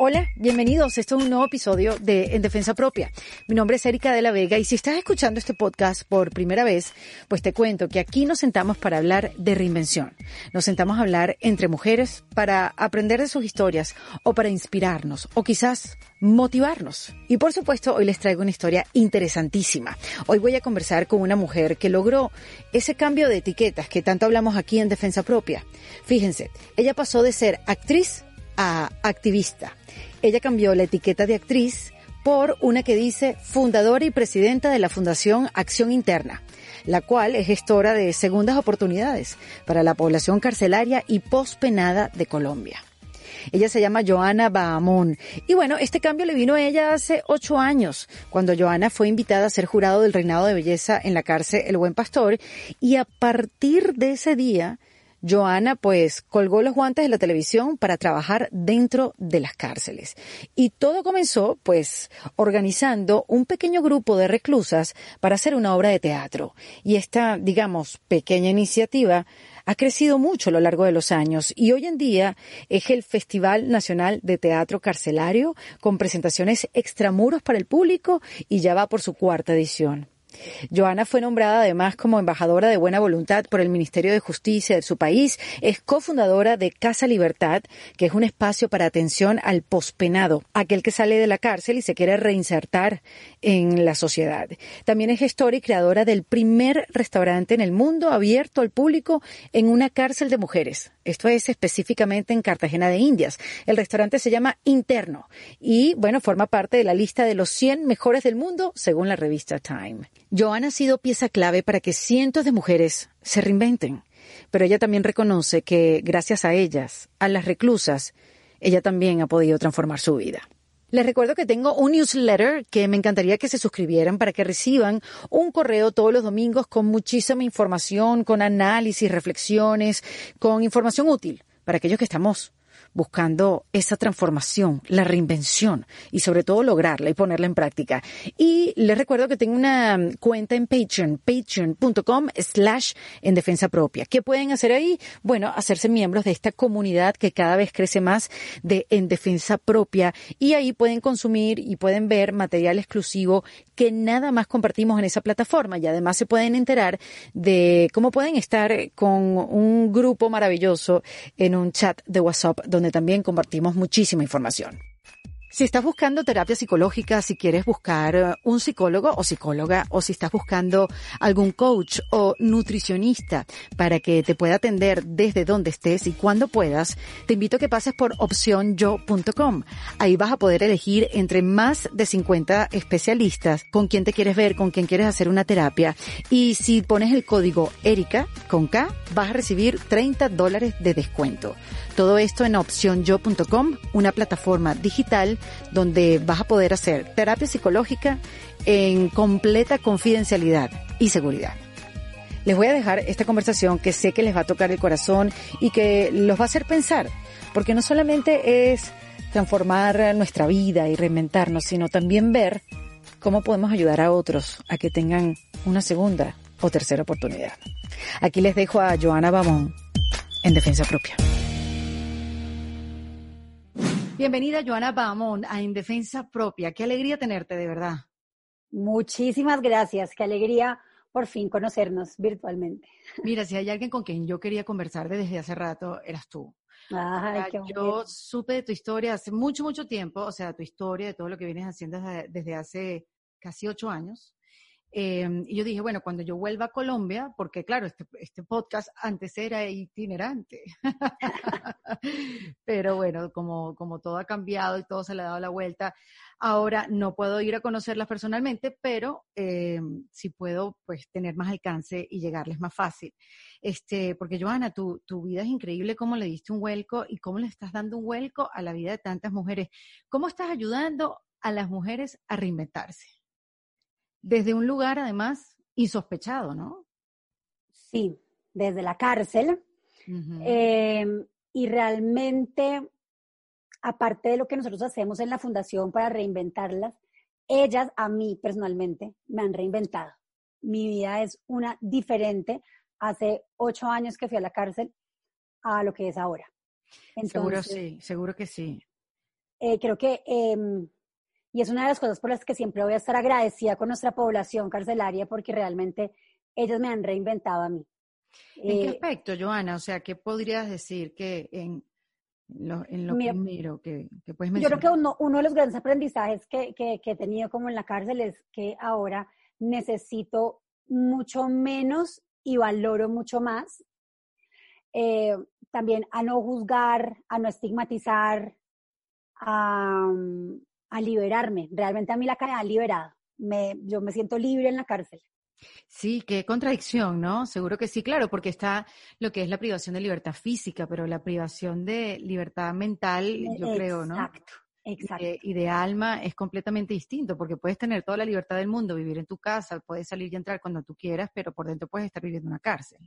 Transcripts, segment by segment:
Hola, bienvenidos. Esto es un nuevo episodio de En Defensa Propia. Mi nombre es Erika de la Vega y si estás escuchando este podcast por primera vez, pues te cuento que aquí nos sentamos para hablar de reinvención. Nos sentamos a hablar entre mujeres para aprender de sus historias o para inspirarnos o quizás motivarnos. Y por supuesto, hoy les traigo una historia interesantísima. Hoy voy a conversar con una mujer que logró ese cambio de etiquetas que tanto hablamos aquí en Defensa Propia. Fíjense, ella pasó de ser actriz a activista. Ella cambió la etiqueta de actriz por una que dice fundadora y presidenta de la Fundación Acción Interna, la cual es gestora de segundas oportunidades para la población carcelaria y pospenada de Colombia. Ella se llama Joana Bahamón. Y bueno, este cambio le vino a ella hace ocho años, cuando Joana fue invitada a ser jurado del reinado de belleza en la cárcel El Buen Pastor. Y a partir de ese día, Joana pues colgó los guantes de la televisión para trabajar dentro de las cárceles. Y todo comenzó pues organizando un pequeño grupo de reclusas para hacer una obra de teatro. Y esta, digamos, pequeña iniciativa ha crecido mucho a lo largo de los años y hoy en día es el Festival Nacional de Teatro Carcelario con presentaciones extramuros para el público y ya va por su cuarta edición. Joana fue nombrada además como embajadora de buena voluntad por el Ministerio de Justicia de su país. Es cofundadora de Casa Libertad, que es un espacio para atención al pospenado, aquel que sale de la cárcel y se quiere reinsertar en la sociedad. También es gestora y creadora del primer restaurante en el mundo abierto al público en una cárcel de mujeres. Esto es específicamente en Cartagena de Indias. El restaurante se llama Interno y, bueno, forma parte de la lista de los 100 mejores del mundo según la revista Time. Joana ha sido pieza clave para que cientos de mujeres se reinventen, pero ella también reconoce que gracias a ellas, a las reclusas, ella también ha podido transformar su vida. Les recuerdo que tengo un newsletter que me encantaría que se suscribieran para que reciban un correo todos los domingos con muchísima información, con análisis, reflexiones, con información útil para aquellos que estamos buscando esa transformación, la reinvención y sobre todo lograrla y ponerla en práctica. Y les recuerdo que tengo una cuenta en Patreon, patreon.com slash en defensa propia. ¿Qué pueden hacer ahí? Bueno, hacerse miembros de esta comunidad que cada vez crece más de en defensa propia y ahí pueden consumir y pueden ver material exclusivo que nada más compartimos en esa plataforma y además se pueden enterar de cómo pueden estar con un grupo maravilloso en un chat de WhatsApp donde también compartimos muchísima información. Si estás buscando terapia psicológica, si quieres buscar eh, un psicólogo o psicóloga, o si estás buscando algún coach o nutricionista para que te pueda atender desde donde estés y cuando puedas, te invito a que pases por opcionyo.com. Ahí vas a poder elegir entre más de 50 especialistas con quien te quieres ver, con quien quieres hacer una terapia. Y si pones el código ERICA con K, vas a recibir 30 dólares de descuento. Todo esto en opcionyo.com, una plataforma digital donde vas a poder hacer terapia psicológica en completa confidencialidad y seguridad. Les voy a dejar esta conversación que sé que les va a tocar el corazón y que los va a hacer pensar, porque no solamente es transformar nuestra vida y reinventarnos, sino también ver cómo podemos ayudar a otros a que tengan una segunda o tercera oportunidad. Aquí les dejo a Joana Bamón en Defensa Propia. Bienvenida, Joana Bamón, a En Defensa Propia. Qué alegría tenerte, de verdad. Muchísimas gracias. Qué alegría por fin conocernos virtualmente. Mira, si hay alguien con quien yo quería conversar desde hace rato, eras tú. Ay, qué yo supe de tu historia hace mucho, mucho tiempo, o sea, tu historia, de todo lo que vienes haciendo desde hace casi ocho años. Em, y yo dije, bueno, cuando yo vuelva a Colombia, porque claro, este, este podcast antes era itinerante, pero bueno, como, como todo ha cambiado y todo se le ha dado la vuelta, ahora no puedo ir a conocerlas personalmente, pero eh, sí puedo pues tener más alcance y llegarles más fácil. Este, porque Joana, tu, tu vida es increíble, cómo le diste un vuelco y cómo le estás dando un vuelco a la vida de tantas mujeres. ¿Cómo estás ayudando a las mujeres a reinventarse? Desde un lugar además insospechado, ¿no? Sí, desde la cárcel. Em, y realmente, aparte de lo que nosotros hacemos en la fundación para reinventarlas, ellas a mí personalmente me han reinventado. Mi vida es una diferente hace ocho años que fui a la cárcel a lo que es ahora. seguro sí, seguro que sí. eh, creo que, em, y es una de las cosas por las que siempre voy a estar agradecida con nuestra población carcelaria, porque realmente ellos me han reinventado a mí. ¿En qué eh, aspecto, Joana? O sea, ¿qué podrías decir que en lo, en lo primero que, que, puedes mencionar? Yo creo que uno, uno de los grandes aprendizajes que, que, que he tenido como en la cárcel es que ahora necesito mucho menos y valoro mucho más. Eh, también a no juzgar, a no estigmatizar, a, a liberarme. Realmente a mí la cara ha liberado. Me, yo me siento libre en la cárcel. Sí, qué contradicción, ¿no? Seguro que sí, claro, porque está lo que es la privación de libertad física, pero la privación de libertad mental, yo creo, ¿no? Exacto. Exacto. Y de, alma es completamente distinto, porque puedes tener toda la libertad del mundo, vivir en tu casa, puedes salir y entrar cuando tú quieras, pero por dentro puedes estar viviendo en una cárcel.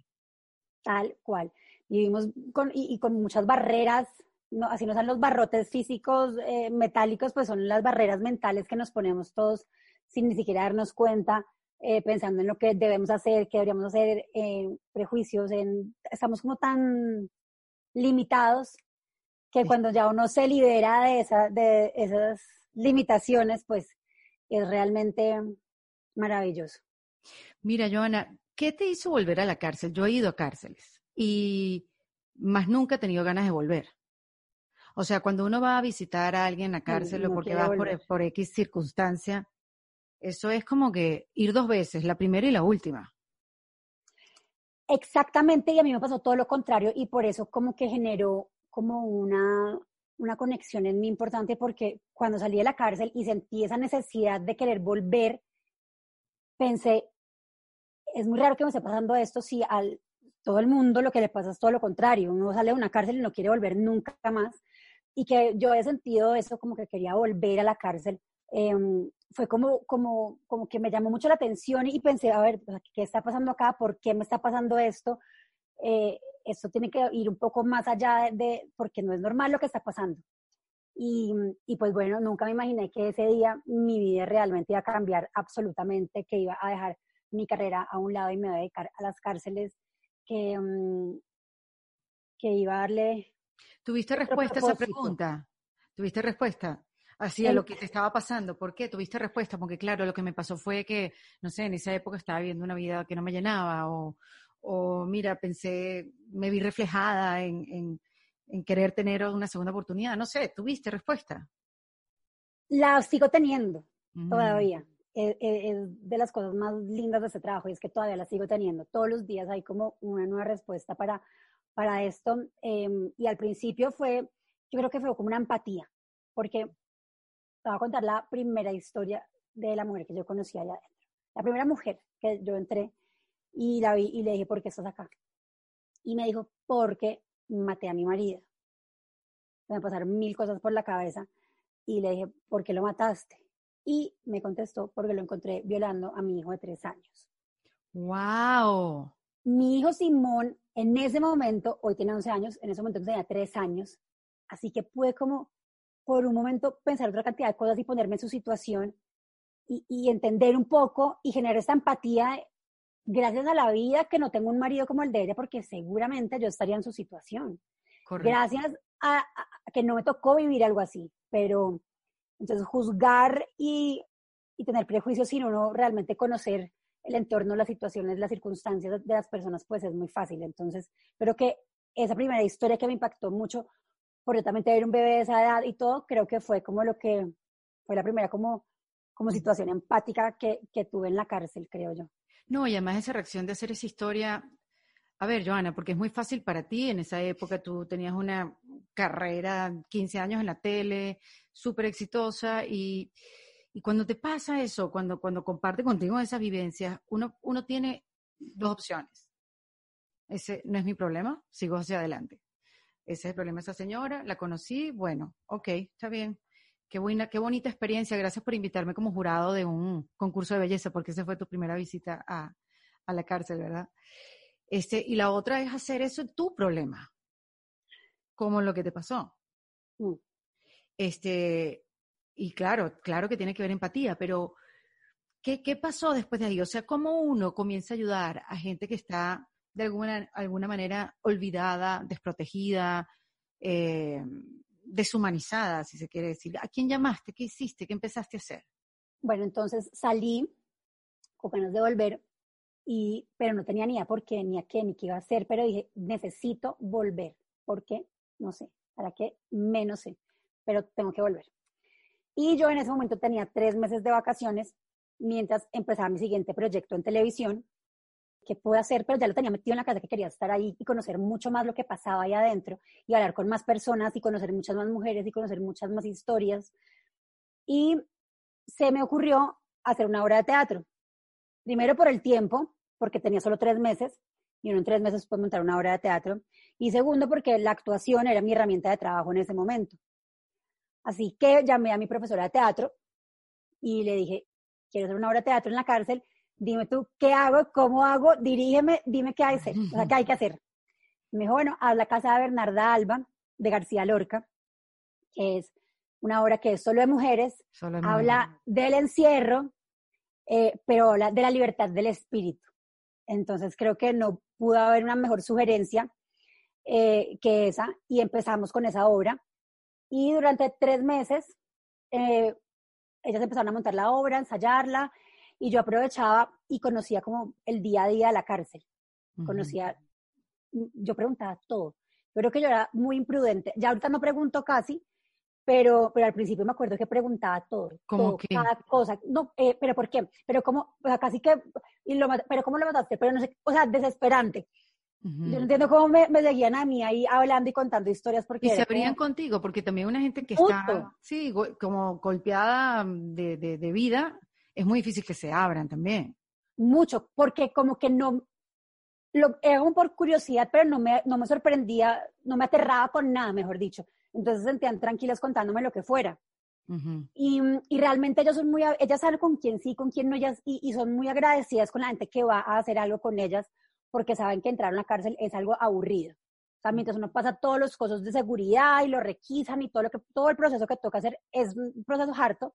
Tal cual. Vivimos con, y, con muchas barreras, no, así no son los barrotes físicos eh, metálicos, pues son las barreras mentales que nos ponemos todos sin ni siquiera darnos cuenta, eh, pensando en lo que debemos hacer, que deberíamos hacer, eh, prejuicios, en, estamos como tan limitados que cuando ya uno se libera de, esa, de esas limitaciones, pues es realmente maravilloso. Mira, Joana, ¿qué te hizo volver a la cárcel? Yo he ido a cárceles y más nunca he tenido ganas de volver. O sea, cuando uno va a visitar a alguien en la cárcel o porque va por, por X circunstancia, eso es como que ir dos veces, la primera y la última. Exactamente, y a mí me pasó todo lo contrario y por eso como que generó como una, una conexión en mí importante porque cuando salí de la cárcel y sentí esa necesidad de querer volver, pensé, es muy raro que me esté pasando esto si al todo el mundo lo que le pasa es todo lo contrario, uno sale de una cárcel y no quiere volver nunca más y que yo he sentido eso como que quería volver a la cárcel. Em, fue como, como, como que me llamó mucho la atención y pensé, a ver, ¿qué está pasando acá? ¿Por qué me está pasando esto? Eh, esto tiene que ir un poco más allá de, porque no es normal lo que está pasando. Y, y, pues bueno, nunca me imaginé que ese día mi vida realmente iba a cambiar absolutamente, que iba a dejar mi carrera a un lado y me iba a dedicar a las cárceles, que, mm, que iba a darle... ¿Tuviste respuesta a esa pregunta? ¿Tuviste respuesta? Así a lo que te estaba pasando. ¿Por qué? ¿Tuviste respuesta? Porque claro, lo que me pasó fue que, no sé, en esa época estaba viviendo una vida que no me llenaba o, o mira, pensé, me vi reflejada en, en, querer tener una segunda oportunidad. No sé, ¿tuviste respuesta? La sigo teniendo mm. todavía. Es, de las cosas más lindas de este trabajo y es que todavía la sigo teniendo. Todos los días hay como una nueva respuesta para, para esto. Em, y al principio fue, yo creo que fue como una empatía, porque te voy a contar la primera historia de la mujer que yo conocí allá adentro. La primera mujer que yo entré y la vi y le dije, ¿por qué estás acá? Y me dijo, porque maté a mi marido. Me pasaron mil cosas por la cabeza y le dije, ¿por qué lo mataste? Y me contestó, porque lo encontré violando a mi hijo de tres años. ¡Wow! Mi hijo Simón, en ese momento, hoy tiene 11 años, en ese momento tenía tres años, así que pude como por un momento pensar otra cantidad de cosas y ponerme en su situación y, y entender un poco y generar esta empatía gracias a la vida que no tengo un marido como el de ella, porque seguramente yo estaría en su situación. Gracias a, que no me tocó vivir algo así, pero entonces juzgar y, y tener prejuicios sin uno realmente conocer el entorno, las situaciones, las circunstancias de las personas, pues es muy fácil. Entonces, creo que esa primera historia que me impactó mucho, por yo también tener un bebé de esa edad y todo, creo que fue como lo que fue la primera como, como situación empática que, que tuve en la cárcel, creo yo. No, y además esa reacción de hacer esa historia, a ver, Joana, porque es muy fácil para ti, en esa época tú tenías una carrera, 15 años en la tele, súper exitosa, y, cuando te pasa eso, cuando, cuando comparte contigo esas vivencias, uno, uno tiene dos opciones. Ese no es mi problema, sigo hacia adelante. Ese es el problema de esa señora, la conocí, bueno, ok, está bien. Qué, buena, qué bonita experiencia. Gracias por invitarme como jurado de un concurso de belleza, porque esa fue tu primera visita a, a la cárcel, ¿verdad? Este, y la otra es hacer eso tu problema, como lo que te pasó. Mm. Este, y claro, claro que tiene que ver empatía, pero ¿qué, ¿qué, pasó después de ahí? O sea, ¿cómo uno comienza a ayudar a gente que está de alguna, alguna manera olvidada, desprotegida, eh, deshumanizada, si se quiere decir. ¿A quién llamaste? ¿Qué hiciste? ¿Qué empezaste a hacer? Bueno, entonces salí con ganas de volver, y, pero no tenía ni idea por qué, ni a qué, ni qué iba a hacer, pero dije, necesito volver. ¿Por qué? No sé. ¿Para qué? Menos sé, pero tengo que volver. Y yo en ese momento tenía tres meses de vacaciones mientras empezaba mi siguiente proyecto en televisión, que pude hacer, pero ya lo tenía metido en la casa, que quería estar ahí y conocer mucho más lo que pasaba ahí adentro y hablar con más personas y conocer muchas más mujeres y conocer muchas más historias. Y se me ocurrió hacer una obra de teatro. Primero por el tiempo, porque tenía solo tres meses, y en tres meses puede montar una obra de teatro. Y segundo, porque la actuación era mi herramienta de trabajo en ese momento. Así que llamé a mi profesora de teatro y le dije, quiero hacer una obra de teatro en la cárcel, dime tú, ¿qué hago? ¿Cómo hago? Dirígeme, dime qué hay que hacer. O sea, ¿qué hay que hacer? Me dijo, bueno, haz la casa de Bernarda Alba, de García Lorca, que es una obra que es solo de mujeres, habla del encierro, eh, pero habla de la libertad del espíritu. Entonces creo que no pudo haber una mejor sugerencia eh, que esa y empezamos con esa obra. Y durante tres meses eh, ellas empezaron a montar la obra, ensayarla, y yo aprovechaba y conocía como el día a día de la cárcel. Conocía, yo preguntaba todo. Creo que yo era muy imprudente. Ya ahorita no pregunto casi, pero, pero al principio me acuerdo que preguntaba todo. ¿Cómo Cada cosa. No, eh, pero ¿por qué? Pero cómo, o sea, casi que, y lo, pero ¿cómo lo mataste? Pero no sé, o sea, desesperante. Yo no entiendo cómo me, me, seguían a mí ahí hablando y contando historias. Porque y se abrían contigo, porque también una gente que está, sí, como golpeada de, de, de, vida, es muy difícil que se abran también. Mucho, porque como que no, lo, era como por curiosidad, pero no me, no me sorprendía, no me aterraba con nada, mejor dicho. Entonces sentían tranquilas contándome lo que fuera. y, y, realmente ellas son muy, ellas saben con quién sí, con quién no, ellas, y, y, son muy agradecidas con la gente que va a hacer algo con ellas, porque saben que entrar a la cárcel es algo aburrido. O sea, mientras uno pasa todos los cosas de seguridad y lo requisan y todo, lo que, todo el proceso que toca hacer es un proceso harto.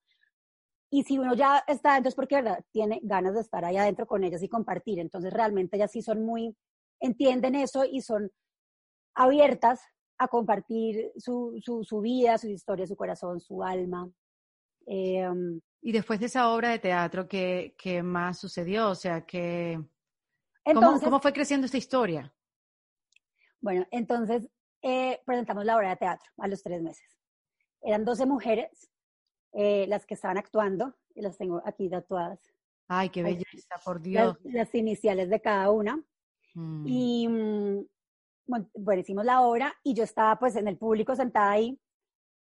Y si uno ya está adentro es porque ¿verdad? tiene ganas de estar ahí adentro con ellas y compartir. Entonces realmente ellas sí son muy, entienden eso y son abiertas a compartir su, su, su vida, su historia, su corazón, su alma. Eh, y después de esa obra de teatro, ¿qué, qué más sucedió? O sea, que ¿Cómo, fue creciendo esta historia? Bueno, entonces eh, presentamos la obra de teatro a los tres meses. Eran 12 mujeres eh, las que estaban actuando, y las tengo aquí tatuadas. Ay, qué belleza, por Dios. Las, iniciales de cada una. Mm. Y mm, bueno, hicimos la obra y yo estaba pues en el público sentada ahí.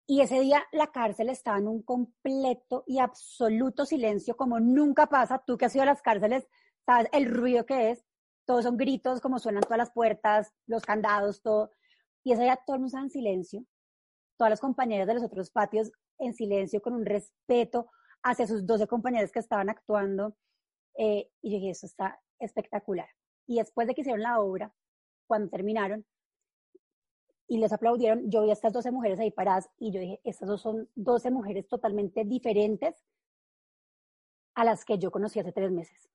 Y ese día la cárcel estaba en un completo y absoluto silencio, como nunca pasa. Tú que has ido a las cárceles, ¿sabes? El ruido que es, todos son gritos, como suenan todas las puertas, los candados, todo. Y ese día todo el mundo en silencio, todas las compañeras de los otros patios en silencio, con un respeto hacia sus 12 compañeras que estaban actuando. Eh, y yo dije, eso está espectacular. Y después de que hicieron la obra, cuando terminaron, y les aplaudieron, yo vi a estas 12 mujeres ahí paradas y yo dije, estas dos son 12 mujeres totalmente diferentes a las que yo conocí hace tres meses.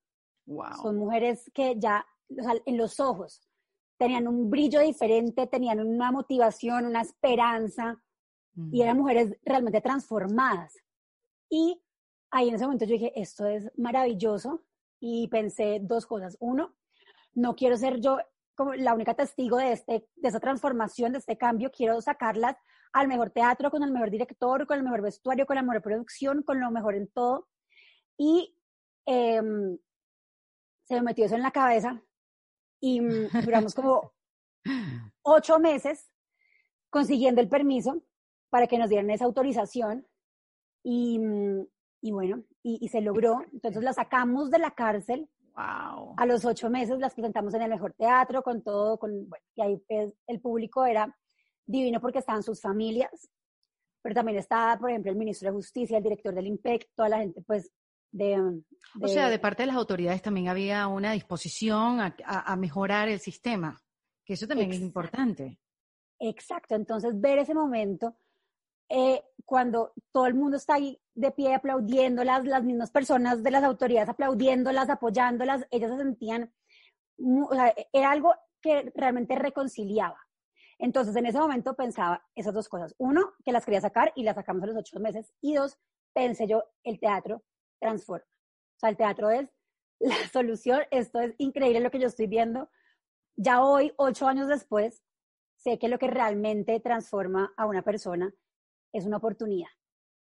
Son mujeres que ya, o sea, en los ojos, tenían un brillo diferente, tenían una motivación, una esperanza, y eran mujeres realmente transformadas. Y ahí en ese momento yo dije, esto es maravilloso, y pensé dos cosas. Uno, no quiero ser yo como la única testigo de, este, de esa transformación, de este cambio, quiero sacarlas al mejor teatro, con el mejor director, con el mejor vestuario, con la mejor producción, con lo mejor en todo. Y eh, se me metió eso en la cabeza y mm, duramos como ocho meses consiguiendo el permiso para que nos dieran esa autorización y, mm, y bueno, y, se logró. Entonces la sacamos de la cárcel. Wow. A los ocho meses las presentamos en el mejor teatro con todo, con, bueno, y ahí el público era divino porque estaban sus familias, pero también estaba, por ejemplo, el ministro de Justicia, el director del IMPEC, toda la gente pues o sea, de parte de las autoridades también había una disposición a, mejorar el sistema, que eso también es importante. Exacto, entonces ver ese momento eh, cuando todo el mundo está ahí de pie aplaudiéndolas, las mismas personas de las autoridades aplaudiéndolas, apoyándolas, ellas se sentían, o sea, era algo que realmente reconciliaba. Entonces, en ese momento pensaba esas dos cosas. Uno, que las quería sacar y las sacamos a los ocho meses. Y dos, pensé yo, el teatro transforma. O sea, el teatro es la solución. Esto es increíble lo que yo estoy viendo. Ya hoy, ocho años después, sé que lo que realmente transforma a una persona es una oportunidad,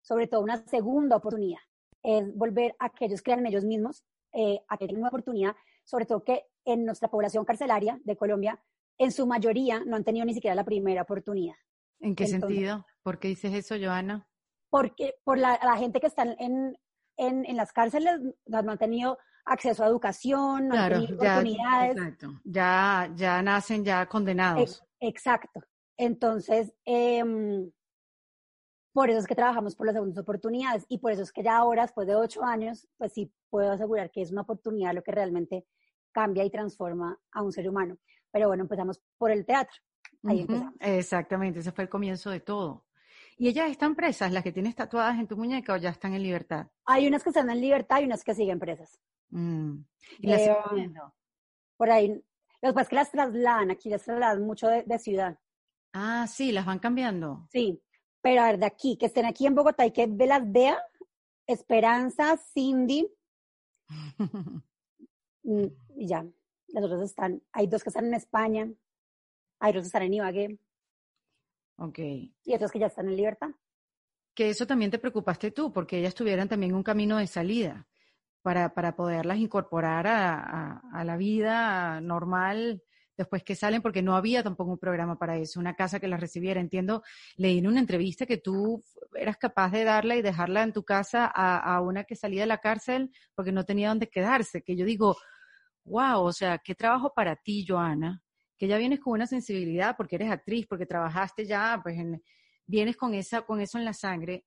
sobre todo una segunda oportunidad. Es volver a que ellos crean en ellos mismos, eh, a que tengan una oportunidad, sobre todo que en nuestra población carcelaria de Colombia, en su mayoría no han tenido ni siquiera la primera oportunidad. ¿En qué sentido? ¿Por qué dices eso, Joana? Porque por la, gente que está en, en, las cárceles no han tenido acceso a educación, no han tenido oportunidades. Exacto. Ya, ya nacen ya condenados. exacto. Entonces, em, por eso es que trabajamos por las segundas oportunidades y por eso es que ya ahora, después de ocho años, pues sí puedo asegurar que es una oportunidad lo que realmente cambia y transforma a un ser humano. Pero bueno, empezamos por el teatro. Ahí empezamos. Exactamente, ese fue el comienzo de todo. ¿Y ellas están presas, las que tienes tatuadas en tu muñeca o ya están en libertad? Hay unas que están en libertad y unas que siguen presas. Mm. ¿Y las eh, Por ahí. Lo que es que las trasladan, aquí las trasladan mucho de, ciudad. Ah, sí, las van cambiando. Sí, pero a ver, de aquí, que estén aquí en Bogotá y que las vea, Esperanza, Cindy, mm, y ya, las otras están, hay dos que están en España, hay otros que están en Ibagué. Ok. Y otros que ya están en libertad. Que eso también te preocupaste tú, porque ellas tuvieran también un camino de salida para, para poderlas incorporar a, a, la vida normal después que salen, porque no había tampoco un programa para eso, una casa que las recibiera. Entiendo, leí en una entrevista que tú eras capaz de darla y dejarla en tu casa a, a una que salía de la cárcel porque no tenía dónde quedarse, que yo digo, wow, o sea, qué trabajo para ti, Joana, que ya vienes con una sensibilidad porque eres actriz, porque trabajaste ya, pues vienes con, esa, con eso en la sangre.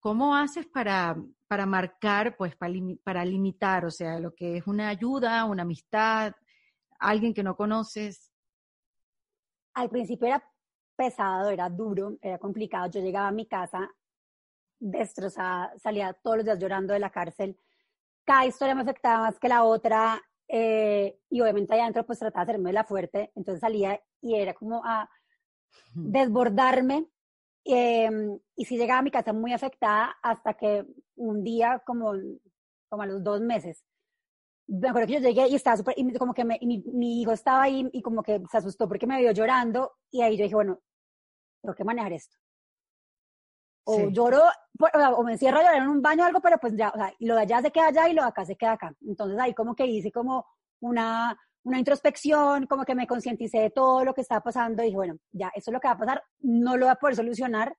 ¿Cómo haces para, para marcar, pues para, para limitar, o sea, lo que es una ayuda, una amistad, alguien que no conoces? Al principio era pesado, era duro, era complicado. Yo llegaba a mi casa destrozada, salía todos los días llorando de la cárcel. Cada historia me afectaba más que la otra. Eh, y obviamente allá adentro pues trataba de hacerme la fuerte, entonces salía y era como a desbordarme. Em, y sí llegaba a mi casa muy afectada hasta que un día, como, como a los dos meses, me acuerdo que yo llegué y estaba súper, y como que mi, mi, hijo estaba ahí y como que se asustó porque me vio llorando y ahí yo dije, bueno, tengo que manejar esto. O lloro, o, me encierro a llorar en un baño o algo, pero pues ya, o sea, lo de allá se queda allá y lo de acá se queda acá. Entonces ahí como que hice como una, una introspección, como que me concienticé de todo lo que estaba pasando y dije, bueno, ya, eso es lo que va a pasar, no lo voy a poder solucionar,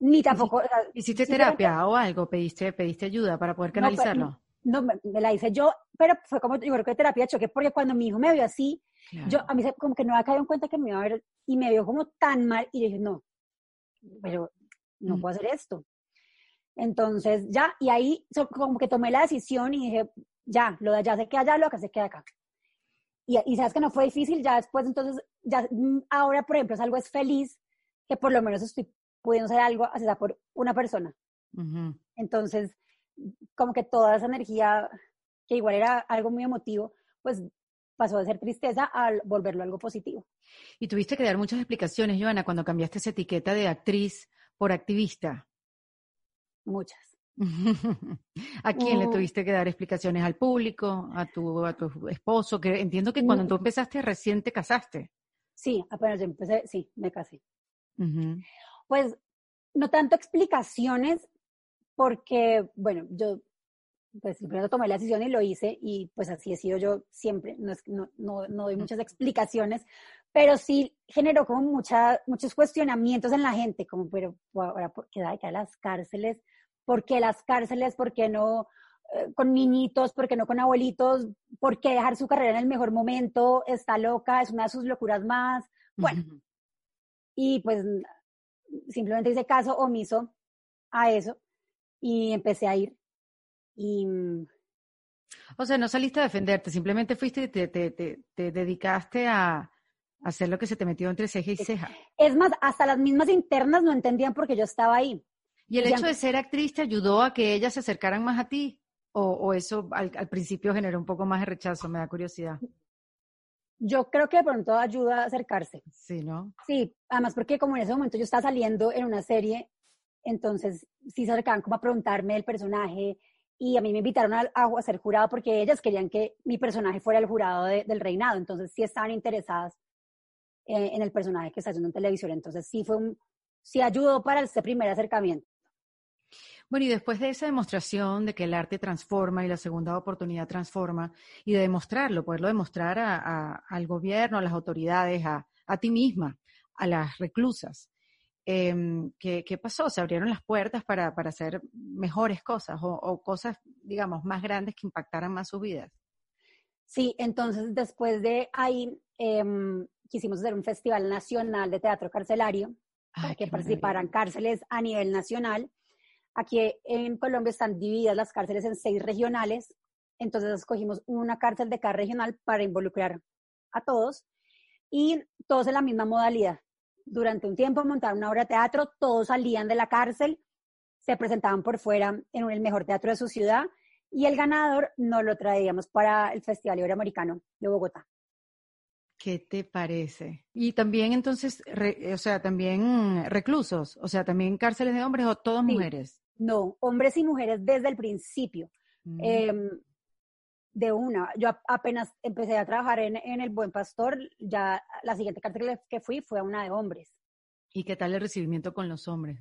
ni tampoco... ¿Hiciste terapia o algo? ¿Pediste, ¿Pediste ayuda para poder canalizarlo? No, me, la hice yo, pero fue como, yo creo que terapia choque, porque cuando mi hijo me vio así, yo, a mí como que no había caído en cuenta que me iba a ver, y me vio como tan mal, y yo dije, no, pero no puedo hacer esto. Entonces, ya, y ahí como que tomé la decisión y dije, ya, lo de allá se queda allá, lo de acá se queda acá. Y, y, sabes que no fue difícil, ya después, entonces, ya mm, ahora, por ejemplo, es algo es feliz, que por lo menos estoy pudiendo hacer algo, así sea por una persona. Entonces, como que toda esa energía, que igual era algo muy emotivo, pues pasó de ser tristeza a volverlo algo positivo. Y tuviste que dar muchas explicaciones, Joana, cuando cambiaste esa etiqueta de actriz por activista? Muchas. ¿A quién le uh. tuviste que dar explicaciones? ¿Al público? ¿A tu, a tu esposo? Que entiendo que cuando mm. tú empezaste recién te casaste. Sí, apenas yo empecé, sí, me casé. Pues no tanto explicaciones, porque, bueno, yo pues primero tomé la decisión y lo hice y pues así he sido yo siempre, no, no, no, no doy muchas explicaciones, pero sí generó como mucha, muchos cuestionamientos en la gente, como, pero ahora, ¿por qué da las cárceles? ¿Por qué las cárceles? ¿Por qué no eh, con niñitos? ¿Por qué no con abuelitos? ¿Por qué dejar su carrera en el mejor momento? ¿Está loca? ¿Es una de sus locuras más? Bueno, y pues simplemente hice caso omiso a eso y empecé a ir. Y o sea, no saliste a defenderte, simplemente fuiste y te, te, te dedicaste a, hacer lo que se te metió entre ceja y ceja. Es más, hasta las mismas internas no entendían por qué yo estaba ahí. ¿Y el hecho de ser actriz te ayudó a que ellas se acercaran más a ti? ¿O, eso al, principio generó un poco más de rechazo? Me da curiosidad. Yo creo que de pronto ayuda a acercarse. Sí, ¿no? Sí, además porque como en ese momento yo estaba saliendo en una serie, entonces sí se acercaban como a preguntarme el personaje y a mí me invitaron a, a, ser jurado porque ellas querían que mi personaje fuera el jurado del reinado, entonces sí estaban interesadas eh, en el personaje que está haciendo en televisión, entonces sí fue un, sí ayudó para este primer acercamiento. Bueno, y después de esa demostración de que el arte transforma y la segunda oportunidad transforma, y de demostrarlo, poderlo demostrar al gobierno, a las autoridades, a, ti misma, a las reclusas, em, ¿qué, pasó? Se abrieron las puertas para, hacer mejores cosas o, cosas, digamos, más grandes que impactaran más sus vidas. Sí, entonces después de ahí em, quisimos hacer un festival nacional de teatro carcelario para que participaran cárceles a nivel nacional Aquí en Colombia están divididas las cárceles en seis regionales, entonces escogimos una cárcel de cada regional para involucrar a todos y todos en la misma modalidad. Durante un tiempo montaron una obra de teatro, todos salían de la cárcel, se presentaban por fuera en el mejor teatro de su ciudad y el ganador nos lo traíamos para el Festival Iberoamericano de Bogotá. ¿Qué te parece? Y también entonces, o sea, también reclusos, o sea, también cárceles de hombres o todas mujeres. No, hombres y mujeres desde el principio. Mm. Em, de una. Yo apenas empecé a trabajar en, El Buen Pastor, ya la siguiente cárcel que fui fue a una de hombres. ¿Y qué tal el recibimiento con los hombres?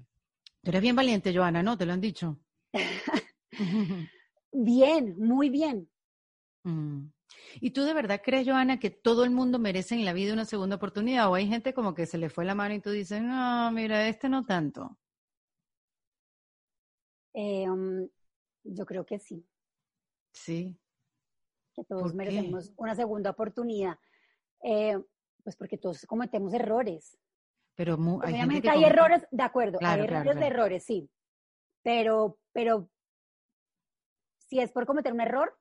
Tú eres bien valiente, Joana, ¿no? ¿Te lo han dicho? bien, muy bien. Mm. ¿Y tú de verdad crees, Joana, que todo el mundo merece en la vida una segunda oportunidad? ¿O hay gente como que se le fue la mano y tú dices, no, mira, este no tanto? Eh, um, yo creo que sí. Sí. Que todos merecemos una segunda oportunidad. Eh, pues porque todos cometemos errores. Pero hay obviamente hay errores, de acuerdo, hay errores de errores, sí. Pero, pero si es por cometer un error,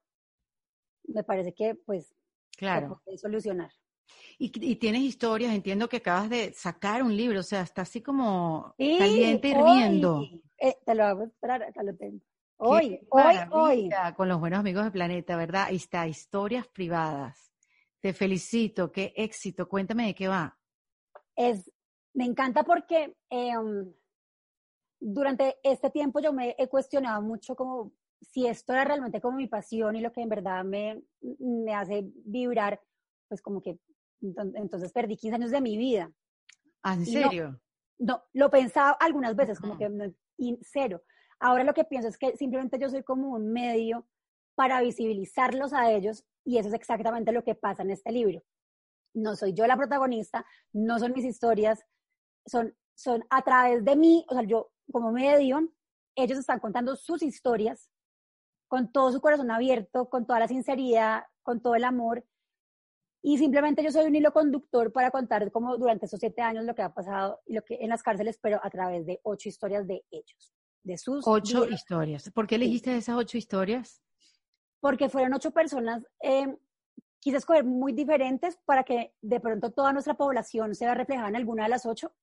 me parece que pues claro. se puede solucionar. Y, tienes historias, entiendo que acabas de sacar un libro, o sea, está así como caliente hirviendo. Eh, te lo hago esperar, acá lo tengo. Hoy, hoy, hoy. Con los buenos amigos del planeta, ¿verdad? Ahí está, historias privadas. Te felicito, qué éxito. Cuéntame de qué va. Es, me encanta porque em, durante este tiempo yo me he cuestionado mucho como si esto era realmente como mi pasión y lo que en verdad me, me hace vibrar, pues como que entonces perdí 15 años de mi vida. ¿Ah, ¿En serio? No, lo pensaba algunas veces, como que y cero. Ahora lo que pienso es que simplemente yo soy como un medio para visibilizarlos a ellos y eso es exactamente lo que pasa en este libro. No soy yo la protagonista, no son mis historias, son, son a través de mí, o sea, yo como medio, ellos están contando sus historias con todo su corazón abierto, con toda la sinceridad, con todo el amor y simplemente yo soy un hilo conductor para contar cómo durante esos siete años lo que ha pasado y lo que en las cárceles, pero a través de ocho historias de ellos, de sus ocho historias. ¿Por qué elegiste esas ocho historias? Porque fueron ocho personas, eh, quise escoger muy diferentes para que de pronto toda nuestra población se vea reflejada en alguna de las ocho.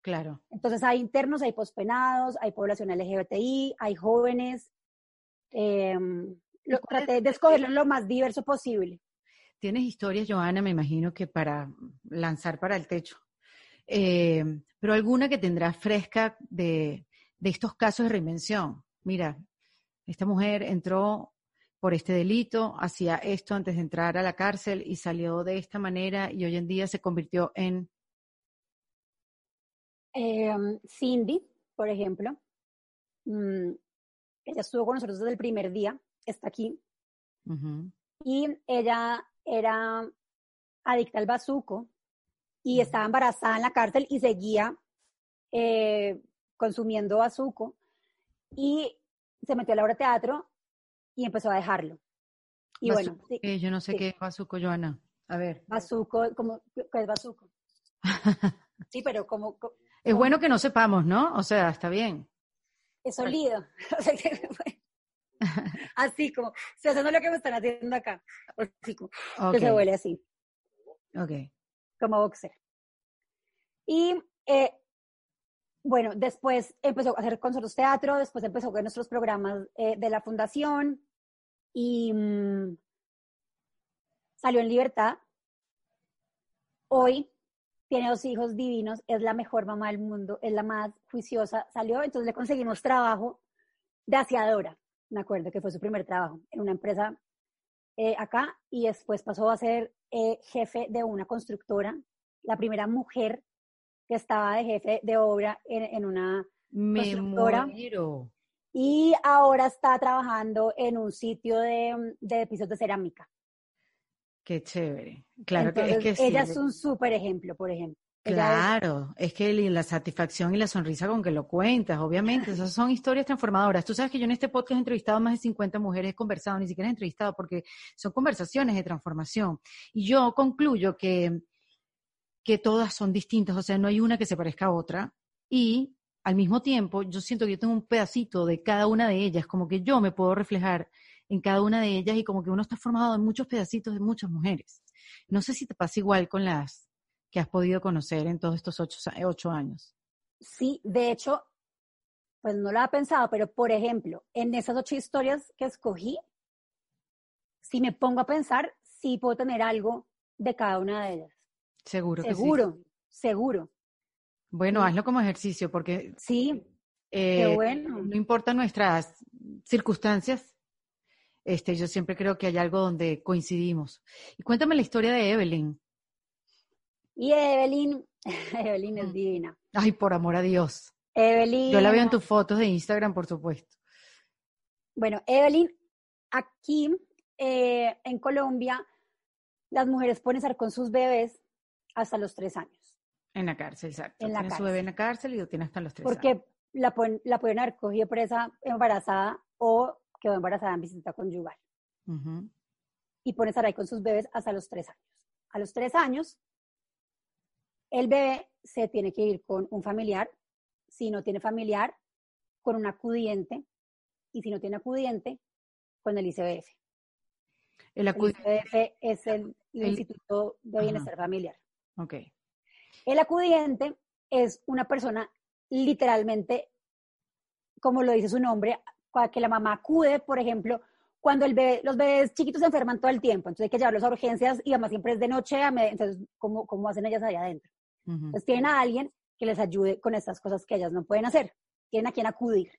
Claro. Entonces hay internos, hay pospenados, hay población LGBTI, hay jóvenes. Eh, lo, traté de escogerlo lo más diverso posible. Tienes historias, Joana, me imagino que para lanzar para el techo. Eh, pero alguna que tendrás fresca de, estos casos de reinvención. Mira, esta mujer entró por este delito, hacía esto antes de entrar a la cárcel y salió de esta manera y hoy en día se convirtió en... Em, Cindy, por ejemplo. Mm, ella estuvo con nosotros desde el primer día, está aquí. Y ella era adicta al bazuco y estaba embarazada en la cárcel y seguía eh, consumiendo bazuco y se metió a la obra de teatro y empezó a dejarlo. Y bueno, yo no sé qué es bazuco, Joana. A ver. Bazuco, ¿cómo, ¿qué es bazuco? sí, pero como... Es bueno que no sepamos, ¿no? O sea, está bien. Es sólido. así como, o sea, eso no es lo que me están haciendo acá. Así como, que se huele así. Ok. Como boxer. Y eh, bueno, después empezó a hacer conciertos teatro, después empezó con nuestros programas eh, de la fundación y mm, salió en libertad hoy tiene dos hijos divinos, es la mejor mamá del mundo, es la más juiciosa, salió, entonces le conseguimos trabajo de aseadora, me acuerdo que fue su primer trabajo en una empresa eh, acá y después pasó a ser eh, jefe de una constructora, la primera mujer que estaba de jefe de obra en, una constructora. Y ahora está trabajando en un sitio de, de pisos de cerámica. Qué chévere. Claro que es que sí. Ella es un súper ejemplo, por ejemplo. Claro, es, que la satisfacción y la sonrisa con que lo cuentas, obviamente, esas son historias transformadoras. Tú sabes que yo en este podcast he entrevistado a más de 50 mujeres, he conversado, ni siquiera he entrevistado, porque son conversaciones de transformación. Y yo concluyo que, que todas son distintas, o sea, no hay una que se parezca a otra. Y al mismo tiempo, yo siento que yo tengo un pedacito de cada una de ellas, como que yo me puedo reflejar en cada una de ellas y como que uno está formado en muchos pedacitos de muchas mujeres. No sé si te pasa igual con las que has podido conocer en todos estos ocho, años. Sí, de hecho, pues no lo había pensado, pero por ejemplo, en esas ocho historias que escogí, si me pongo a pensar, sí puedo tener algo de cada una de ellas. Seguro. Seguro, seguro. Bueno, hazlo como ejercicio porque... Sí, qué eh, bueno. No importa nuestras circunstancias, este, yo siempre creo que hay algo donde coincidimos. Y cuéntame la historia de Evelyn. Y Evelyn, Evelyn es mm. divina. Ay, por amor a Dios. Evelyn. Yo la veo en tus fotos de Instagram, por supuesto. Bueno, Evelyn, aquí eh, en Colombia, las mujeres pueden estar con sus bebés hasta los tres años. En la cárcel, exacto. En la tiene su bebé en la cárcel y lo tiene hasta los tres Porque años. Porque la, pueden, la pueden haber cogido presa embarazada o quedó embarazada en visita conyugal. Y pueden estar ahí con sus bebés hasta los tres años. A los tres años, el bebé se tiene que ir con un familiar, si no tiene familiar, con un acudiente, y si no tiene acudiente, con el ICBF. El, ICBF es el, Instituto de Bienestar Familiar. Ok. El acudiente es una persona literalmente, como lo dice su nombre, que la mamá acude, por ejemplo, cuando el bebé, los bebés chiquitos se enferman todo el tiempo, entonces hay que llevarlos a urgencias y además siempre es de noche, entonces, ¿cómo, cómo hacen ellas allá adentro? Entonces tienen a alguien que les ayude con estas cosas que ellas no pueden hacer. Tienen a quien acudir